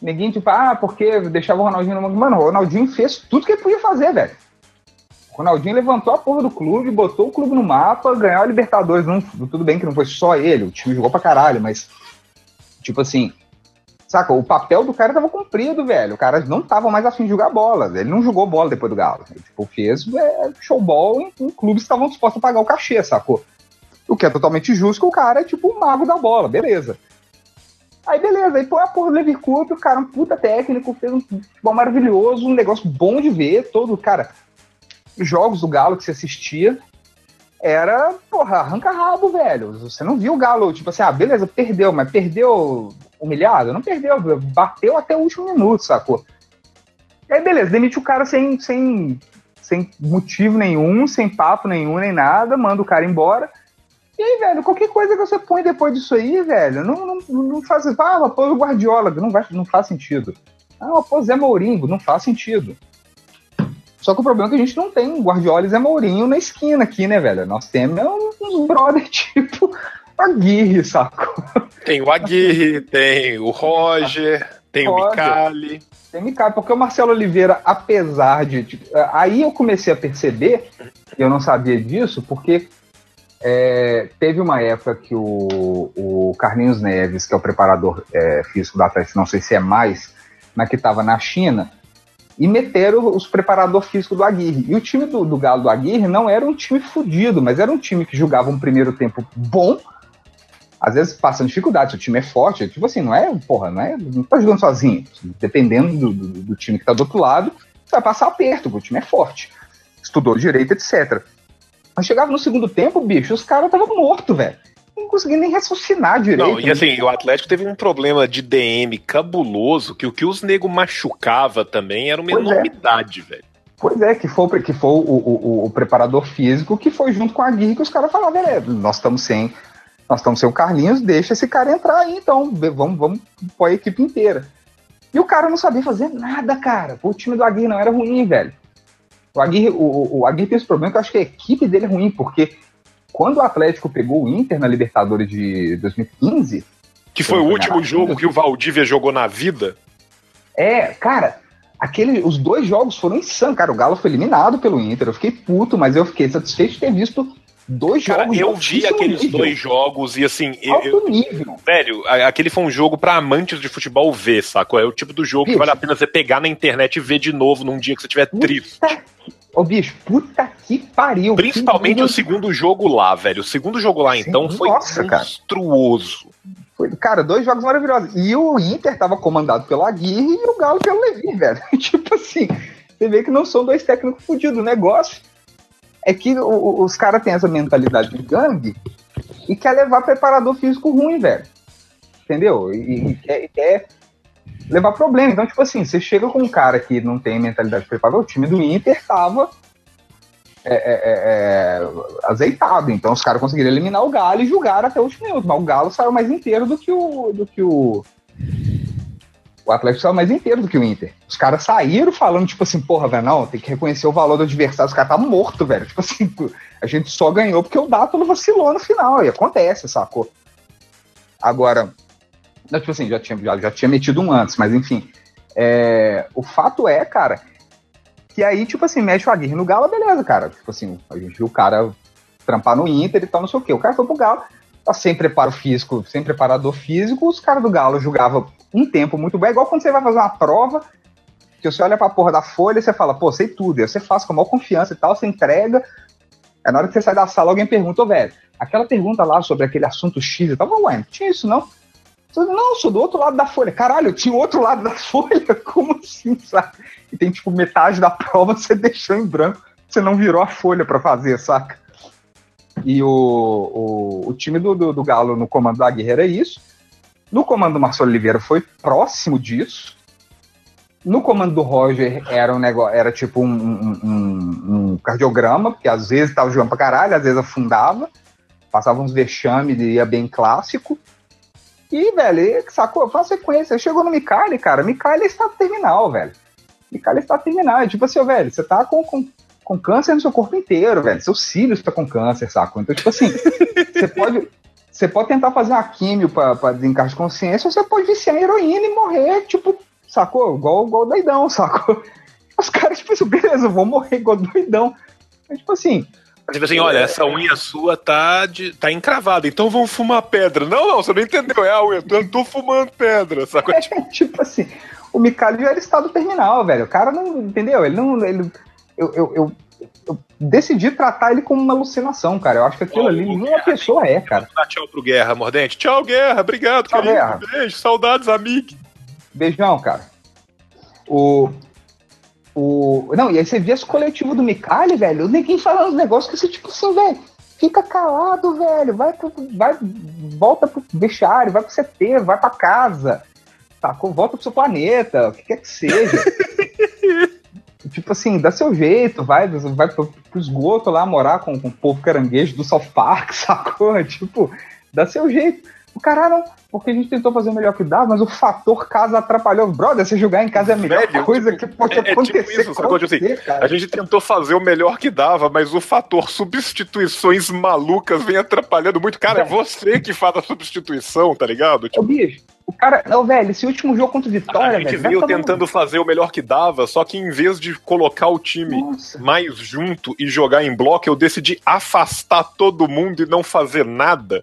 Ninguém, tipo, ah, porque deixava o Ronaldinho no Mano, o Ronaldinho fez tudo que ele podia fazer, velho. O Ronaldinho levantou a porra do clube, botou o clube no mapa, ganhou a Libertadores. Não, tudo bem que não foi só ele, o time jogou pra caralho, mas, tipo assim, saca? O papel do cara tava cumprido, velho. O cara não tava mais afim de jogar bola. Ele não jogou bola depois do Galo. Ele, tipo, fez é, showball em, em clubes que estavam dispostos a pagar o cachê, sacou? O que é totalmente justo, que o cara é tipo o mago da bola, beleza. Aí beleza, aí põe a porra do Lever Cup, o cara um puta técnico, fez um futebol maravilhoso, um negócio bom de ver, todo, cara, jogos do Galo que você assistia, era, porra, arranca rabo, velho. Você não viu o Galo, tipo assim, ah, beleza, perdeu, mas perdeu humilhado? Não perdeu, bateu até o último minuto, sacou? E aí, beleza, demite o cara sem, sem, sem motivo nenhum, sem papo nenhum, nem nada, manda o cara embora. E aí, velho, qualquer coisa que você põe depois disso aí, velho, não, não, não faz. Ah, põe o Guardiola, não, vai, não faz sentido. Ah, pô, Zé Mourinho, não faz sentido. Só que o problema é que a gente não tem Guardiola e Zé Mourinho na esquina aqui, né, velho? Nós temos uns brother tipo Aguirre, saco? Tem o Aguirre, tem o Roger, tem o Roger. Micali. Tem me cabe, porque o Marcelo Oliveira, apesar de. tipo, aí eu comecei a perceber, e eu não sabia disso, porque é, teve uma época que o, o Carlinhos Neves, que é o preparador é, físico da Atlético, não sei se é mais, mas que estava na China, e meteram os preparador físico do Aguirre. E o time do, do Galo do Aguirre não era um time fudido, mas era um time que jogava um primeiro tempo bom, às vezes passando dificuldade, se o time é forte, tipo assim, não é, porra, não é, não tá jogando sozinho. Dependendo do, do, do time que tá do outro lado, você vai passar aperto, o time é forte. Estudou direito, etc. Mas chegava no segundo tempo, bicho, os caras estavam mortos, velho. Não conseguia nem raciocinar direito. Não, e assim, o Atlético teve um problema de DM cabuloso, que o que os nego machucava também era uma Pois é. enormidade, velho. Pois é, que foi, que foi o, o, o- preparador físico que foi junto com a Aguirre que os caras falaram, velho, nós estamos sem. Nós estamos sem o Carlinhos, deixa esse cara entrar aí, então. Vamos, vamos pôr a equipe inteira. E o cara não sabia fazer nada, cara. O time do Aguirre não era ruim, velho. O Aguirre, o, o Aguirre tem esse problema que eu acho que a equipe dele é ruim, porque quando o Atlético pegou o Inter na Libertadores de 2015. Que foi o último jogo que o Valdívia jogou na vida. É, cara, aquele, os dois jogos foram insanos. Cara, o Galo foi eliminado pelo Inter. Eu fiquei puto, mas eu fiquei satisfeito de ter visto dois Cara, jogos. eu vi aqueles nível. dois jogos e assim. Alto Eu, nível. velho, aquele foi um jogo pra amantes de futebol ver, saco? É o tipo do jogo que vale a pena você pegar na internet e ver de novo num dia que você tiver triste. Ô, bicho, puta que pariu. Principalmente Que o segundo jogo lá, velho. O segundo jogo lá, Sim, então, foi nossa, cara. monstruoso. Foi, cara, dois jogos maravilhosos. E o Inter tava comandado pelo Aguirre e o Galo pelo Levi, velho. tipo assim, você vê que não são dois técnicos fodidos. O negócio é que o- o- os caras têm essa mentalidade de gangue e quer levar preparador físico ruim, velho. Entendeu? E, e quer, e quer levar problema. Então, tipo assim, você chega com um cara que não tem mentalidade de preparador, o time do Inter tava é, é, é, é, azeitado. Então os caras conseguiram eliminar o Galo e julgaram até o último minuto. Mas o Galo saiu mais inteiro do que o. Do que o... O Atlético saiu mais inteiro do que o Inter. Os caras saíram falando, tipo assim, porra, velho, não, tem que reconhecer o valor do adversário. Os caras tá morto, velho. Tipo assim, a gente só ganhou porque o Dátolo vacilou no final. E acontece, sacou? Agora, não, tipo assim, já tinha, já, já tinha metido um antes, mas enfim. É, o fato é, cara, que aí, tipo assim, mexe o Aguirre no Galo, beleza, cara. Tipo assim, a gente viu o cara trampar no Inter e tal, não sei o quê. O cara foi pro Galo, tá sem preparo físico, sem preparador físico, os caras do Galo jogavam um tempo muito bem. É igual quando você vai fazer uma prova, que você olha pra porra da folha e você fala, pô, sei tudo. Aí você faz com a maior confiança e tal, você entrega. Aí na hora que você sai da sala, alguém pergunta, ô, velho, aquela pergunta lá sobre aquele assunto X e tal, ué, não tinha isso não? Não, sou do outro lado da folha. Caralho, eu tinha outro lado da folha? Como assim, sabe? E tem, tipo, metade da prova você deixou em branco, você não virou a folha pra fazer, saca? E o, o, o time do, do, do Galo no comando da Guerreira é isso. No comando do Marcelo Oliveira foi próximo disso. No comando do Roger era um negócio, era tipo um, um, um- um cardiograma, porque às vezes tava jogando pra caralho, às vezes afundava, passava uns vexames e ia bem clássico. E, velho, sacou? Faz sequência. Chegou no Micali, cara. Micali é estado terminal, velho. Micali é estado terminal. É tipo assim, velho, você tá com, com, com câncer no seu corpo inteiro, velho. Seus cílios tá com câncer, sacou? Então, tipo assim, você pode. Você pode tentar fazer uma químio pra, pra desencargo de consciência, ou você pode viciar em heroína e morrer, tipo, sacou? Igual, igual doidão, sacou? Os caras, tipo assim, beleza, eu vou morrer igual doidão. Mas, tipo assim, Tipo assim, olha, essa unha sua tá, de, tá encravada, então vamos fumar pedra. Não, não, você não entendeu, é a unha, eu tô fumando pedra? É, tipo assim, o Mikali já era estado terminal, velho. O cara não, entendeu? Ele não. Ele, eu, eu, eu, eu decidi tratar ele como uma alucinação, cara. Eu acho que aquilo ali nenhuma pessoa é, cara. Dá tchau pro Guerra, Mordente. Tchau, Guerra, obrigado, Tchau. Guerra. Beijo, saudades, amigo. Beijão, cara. O. O. Não, e aí você via as coletivas do Mikali, velho. Ninguém falando os negócios que você, tipo assim, velho. Fica calado, velho. Vai, pro, vai volta pro vestiário, vai pro CT, vai pra casa. Sacou? Volta pro seu planeta, o que quer que seja. tipo assim, dá seu jeito, vai, vai pro, pro esgoto lá morar com, com o povo caranguejo do South Park, sacou? Tipo, dá seu jeito. O cara não, porque a gente tentou fazer o melhor que dava, mas o fator casa atrapalhou. Brother, você jogar em casa é a melhor Velho, coisa tipo, que pode é- é tipo acontecer. isso, sacou? Tipo cara. A gente tentou fazer o melhor que dava, mas o fator substituições malucas vem atrapalhando muito. Cara, é você que faz a substituição, tá ligado? Ô, Tipo, bicho, o cara. Não, velho, esse último jogo contra o Vitória, a gente velho. veio tentando fazer o melhor que dava, só que em vez de colocar o time Nossa. mais junto e jogar em bloco, eu decidi afastar todo mundo e não fazer nada.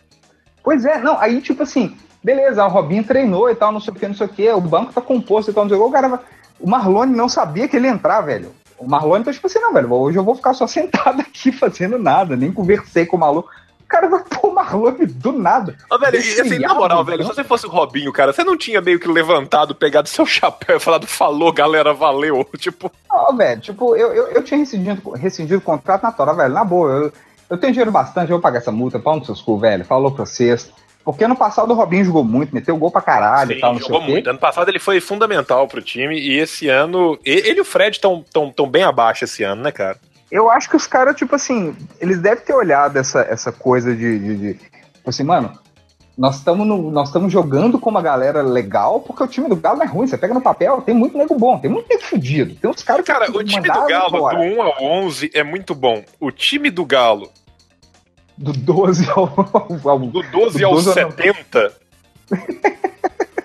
Pois é, não, aí tipo assim, beleza, o Robinho treinou e tal, não sei o que, não sei o que, o banco tá composto e tal, não sei o que, o cara vai- O Marlone não sabia que ele ia entrar, velho. O Marlone tá tipo assim, não, velho, hoje eu vou ficar só sentado aqui fazendo nada, nem conversei com o maluco. O cara vai pôr o Marlone do nada. Ó, velho, assim, na moral, velho, se você fosse o Robinho, cara, você não tinha meio que levantado, pegado seu chapéu e falado, falou, galera, valeu. Tipo, Ó, velho, tipo, eu, eu, eu tinha rescindido, rescindido o contrato na Tora, velho, na boa, eu, eu tenho dinheiro bastante, eu vou pagar essa multa, pau nos seus cu, velho, falou pra vocês. Porque ano passado o Robinho jogou muito, meteu gol pra caralho e tal, não jogou muito. Ano passado ele foi fundamental pro time e esse ano. Ele e o Fred estão tão, tão bem abaixo esse ano, né, cara? Eu acho que os caras, tipo assim, eles devem ter olhado essa, essa coisa de, de, de- Tipo assim, mano, nós estamos jogando com uma galera legal, porque o time do Galo não é ruim. Você pega no papel, tem muito nego bom, tem muito nego fudido. Tem uns caras Cara, o time do Galo, embora. do 1 ao 11, é muito bom. O time do Galo. Do 12 ao. ao do 12 do ao 12 70.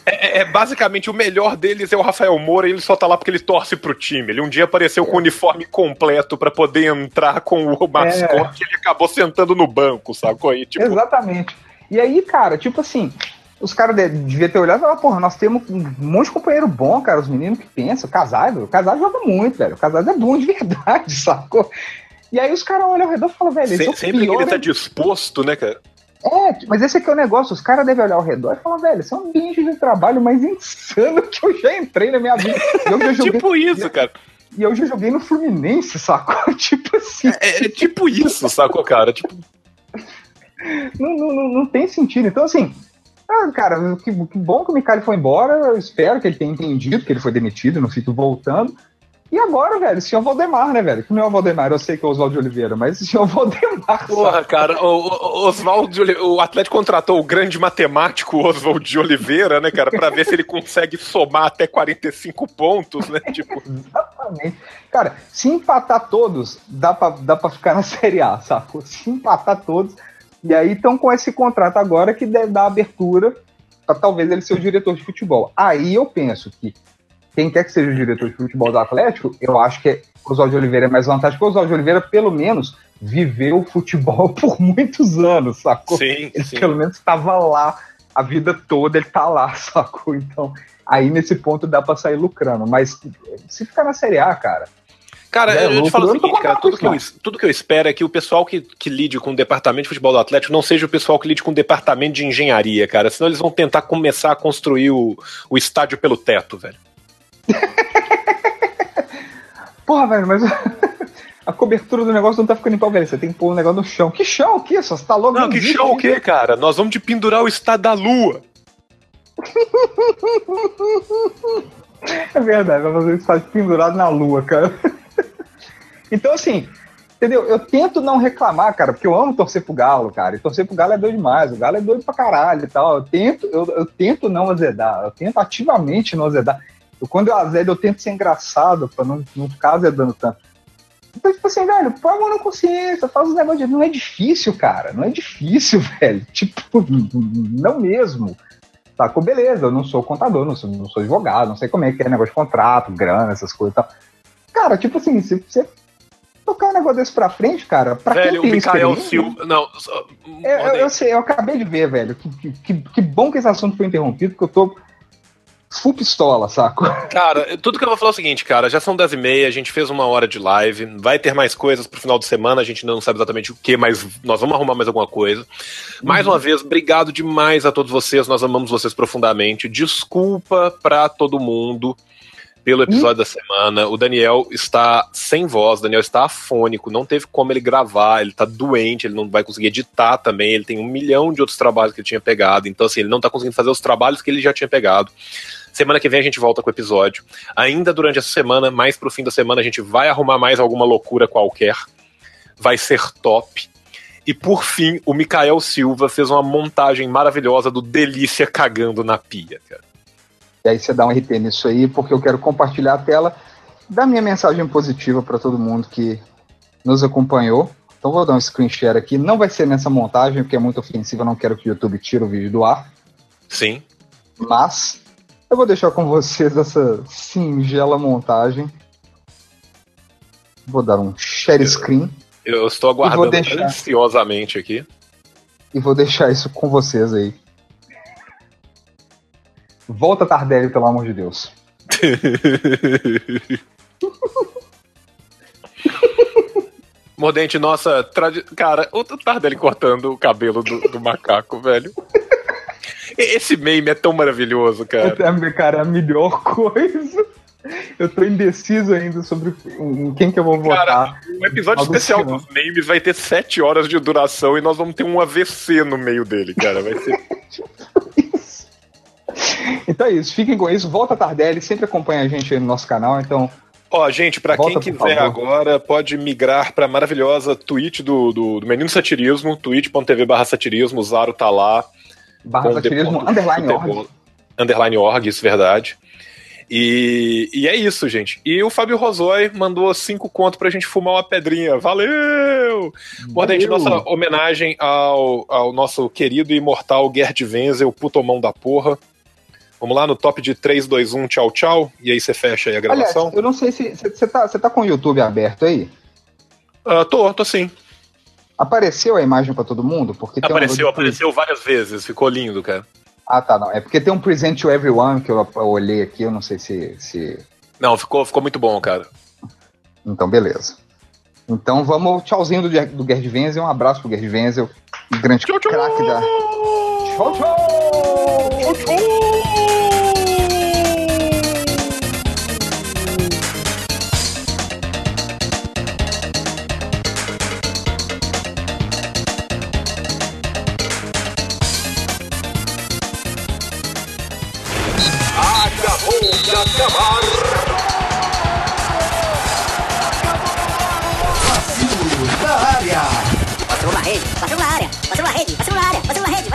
É, é, basicamente o melhor deles é o Rafael Moura e ele só tá lá porque ele torce pro time. Ele um dia apareceu é. com o uniforme completo para poder entrar com o mascote é. e ele acabou sentando no banco, sacou aí? Tipo... Exatamente. E aí, cara, tipo assim, os caras deviam ter olhado e falar, porra, nós temos um monte de companheiro bom, cara, os meninos que pensam, Casais, o Casais joga muito, velho, o Casais é bom de verdade, sacou? E aí os caras olham ao redor e falam, velho, Se, sempre que ele tá disposto, né, cara? É, mas esse aqui é o negócio, os caras devem olhar ao redor e falar, velho, esse é um ambiente de trabalho mais insano que eu já entrei na minha vida. Já joguei, tipo isso, cara. E eu já joguei no Fluminense, sacou? Tipo assim. É, é tipo isso, sacou, cara? Tipo. Não, não, não, tem sentido. Então, assim, ah, cara, que, que bom que o Micali foi embora. Eu espero que ele tenha entendido que ele foi demitido, não fique voltando. E agora, velho, o senhor Valdemar, né, velho? Que não é o Valdemar, eu sei que é o Oswaldo de Oliveira, mas o senhor Valdemar. Porra, sabe? cara, o, Oswaldo de Oliveira, o Atlético contratou o grande matemático Oswaldo de Oliveira, né, cara, pra ver se ele consegue somar até 45 pontos, né? Tipo. Exatamente. Cara, se empatar todos, dá pra, dá pra ficar na Série A, sabe? Se empatar todos. E aí estão com esse contrato agora que deve dar abertura para talvez ele ser o diretor de futebol. Aí eu penso que quem quer que seja o diretor de futebol do Atlético, eu acho que o Oswaldo de Oliveira é mais vantagem, porque o Oswaldo Oliveira, pelo menos, viveu futebol por muitos anos, sacou? Sim, ele sim. pelo menos estava lá a vida toda, ele tá lá, sacou? Então, aí nesse ponto dá para sair lucrando. Mas se ficar na Série A, cara. Cara, é, eu te falo o seguinte, cara, tudo que, eu, tudo que eu espero é que o pessoal que, que lide com o departamento de futebol do Atlético não seja o pessoal que lide com o departamento de engenharia, cara. Senão eles vão tentar começar a construir o, o estádio pelo teto, velho. Porra, velho, mas a cobertura do negócio não tá ficando em pau, velho. Você tem que pôr o um negócio no chão. Que chão? O que? Você tá louco? Não, que chão o quê, cara? Nós vamos de pendurar o estado da lua. é verdade, vai fazer o estádio pendurado na lua, cara. então, assim, entendeu? Eu tento não reclamar, cara, porque eu amo torcer pro Galo, cara. E torcer pro Galo é doido demais. O Galo é doido pra caralho e tal. Eu tento, eu, eu tento não azedar. Eu tento ativamente não azedar. Eu, quando eu azedo, eu tento ser engraçado pra não, não ficar azedando tanto. Então, tipo assim, velho, põe a mão na consciência, faz os negócios. Não é difícil, cara. Não é difícil, velho. Tipo, não mesmo. Sacou? Beleza, eu não sou contador, não sou, não sou advogado, não sei como é que é negócio de contrato, grana, essas coisas e tal. Cara, tipo assim, se você tocar um negócio desse pra frente, cara, pra velho, quem tem Mikael Silva. Não, só, eu, eu, eu, sei, eu acabei de ver, velho. Que, que, que bom que esse assunto foi interrompido, porque eu tô full pistola, saco? Cara, tudo que eu vou falar é o seguinte, cara, já são 10 e meia, a gente fez uma hora de live, vai ter mais coisas pro final de semana, a gente ainda não sabe exatamente o que, mas nós vamos arrumar mais alguma coisa. Mais uhum. uma vez, obrigado demais a todos vocês, nós amamos vocês profundamente. Desculpa pra todo mundo pelo episódio hum? da semana. O Daniel está sem voz, o Daniel está afônico, não teve como ele gravar, ele está doente, ele não vai conseguir editar também, ele tem um milhão de outros trabalhos que ele tinha pegado, então assim, ele não está conseguindo fazer os trabalhos que ele já tinha pegado. Semana que vem a gente volta com o episódio. Ainda durante essa semana, mais pro fim da semana, a gente vai arrumar mais alguma loucura qualquer. Vai ser top. E por fim, o Mikael Silva fez uma montagem maravilhosa do Delícia cagando na pia, cara. E aí você dá um RT nisso aí, porque eu quero compartilhar a tela da minha mensagem positiva para todo mundo que nos acompanhou. Então vou dar um screen share aqui. Não vai ser nessa montagem, porque é muito ofensiva, não quero que o YouTube tire o vídeo do ar. Sim. Mas eu vou deixar com vocês essa singela montagem. Vou dar um share screen. Eu, eu estou aguardando deixar... ansiosamente aqui. E vou deixar isso com vocês aí. Volta Tardelli, pelo amor de Deus. Mordente, nossa, cara, o Tardelli cortando o cabelo do, do macaco, velho. Esse meme é tão maravilhoso, cara. É, cara, é a melhor coisa. Eu tô indeciso ainda sobre quem que eu vou votar. Cara, o episódio especial dos memes vai ter sete horas de duração e nós vamos ter um AVC no meio dele, cara. Vai ser. então é isso, fiquem com isso. Volta Tardelli, sempre acompanha a gente aí no nosso canal, então. Ó, gente, para quem quiser agora, pode migrar pra maravilhosa Twitch do, do, do Menino Satirismo, twitch.tv barra satirismo, o Zaro tá lá Barra ponto underline futebol- org. Underline org, isso é verdade. E, e é isso, gente. E o Fábio Rosói mandou cinco conto pra gente fumar uma pedrinha. Valeu! Mordente, nossa homenagem ao, ao nosso querido e imortal Gerd Wenzel, putomão da porra. Vamos lá no top de 3, 2, 1, tchau, tchau. E aí você fecha aí a Aliás, gravação. eu não sei se você tá, você tá com o YouTube aberto aí. Ah, tô, tô sim. Apareceu a imagem pra todo mundo? Porque tem um Apareceu, de- apareceu várias vezes. Ficou lindo, cara. Ah, tá, não. É porque tem um Present to Everyone que eu, eu olhei aqui, eu não sei se, se. Não, ficou, ficou muito bom, cara. Então, beleza. Então vamos, tchauzinho do, do Gerd Wenzel, um abraço pro Gerd Wenzel, um grande Tchau, tchau! craque da. Tchau, tchau! Acabou de acabar. Rede, passou uma área, passou uma rede, passou uma área, passou uma rede, passou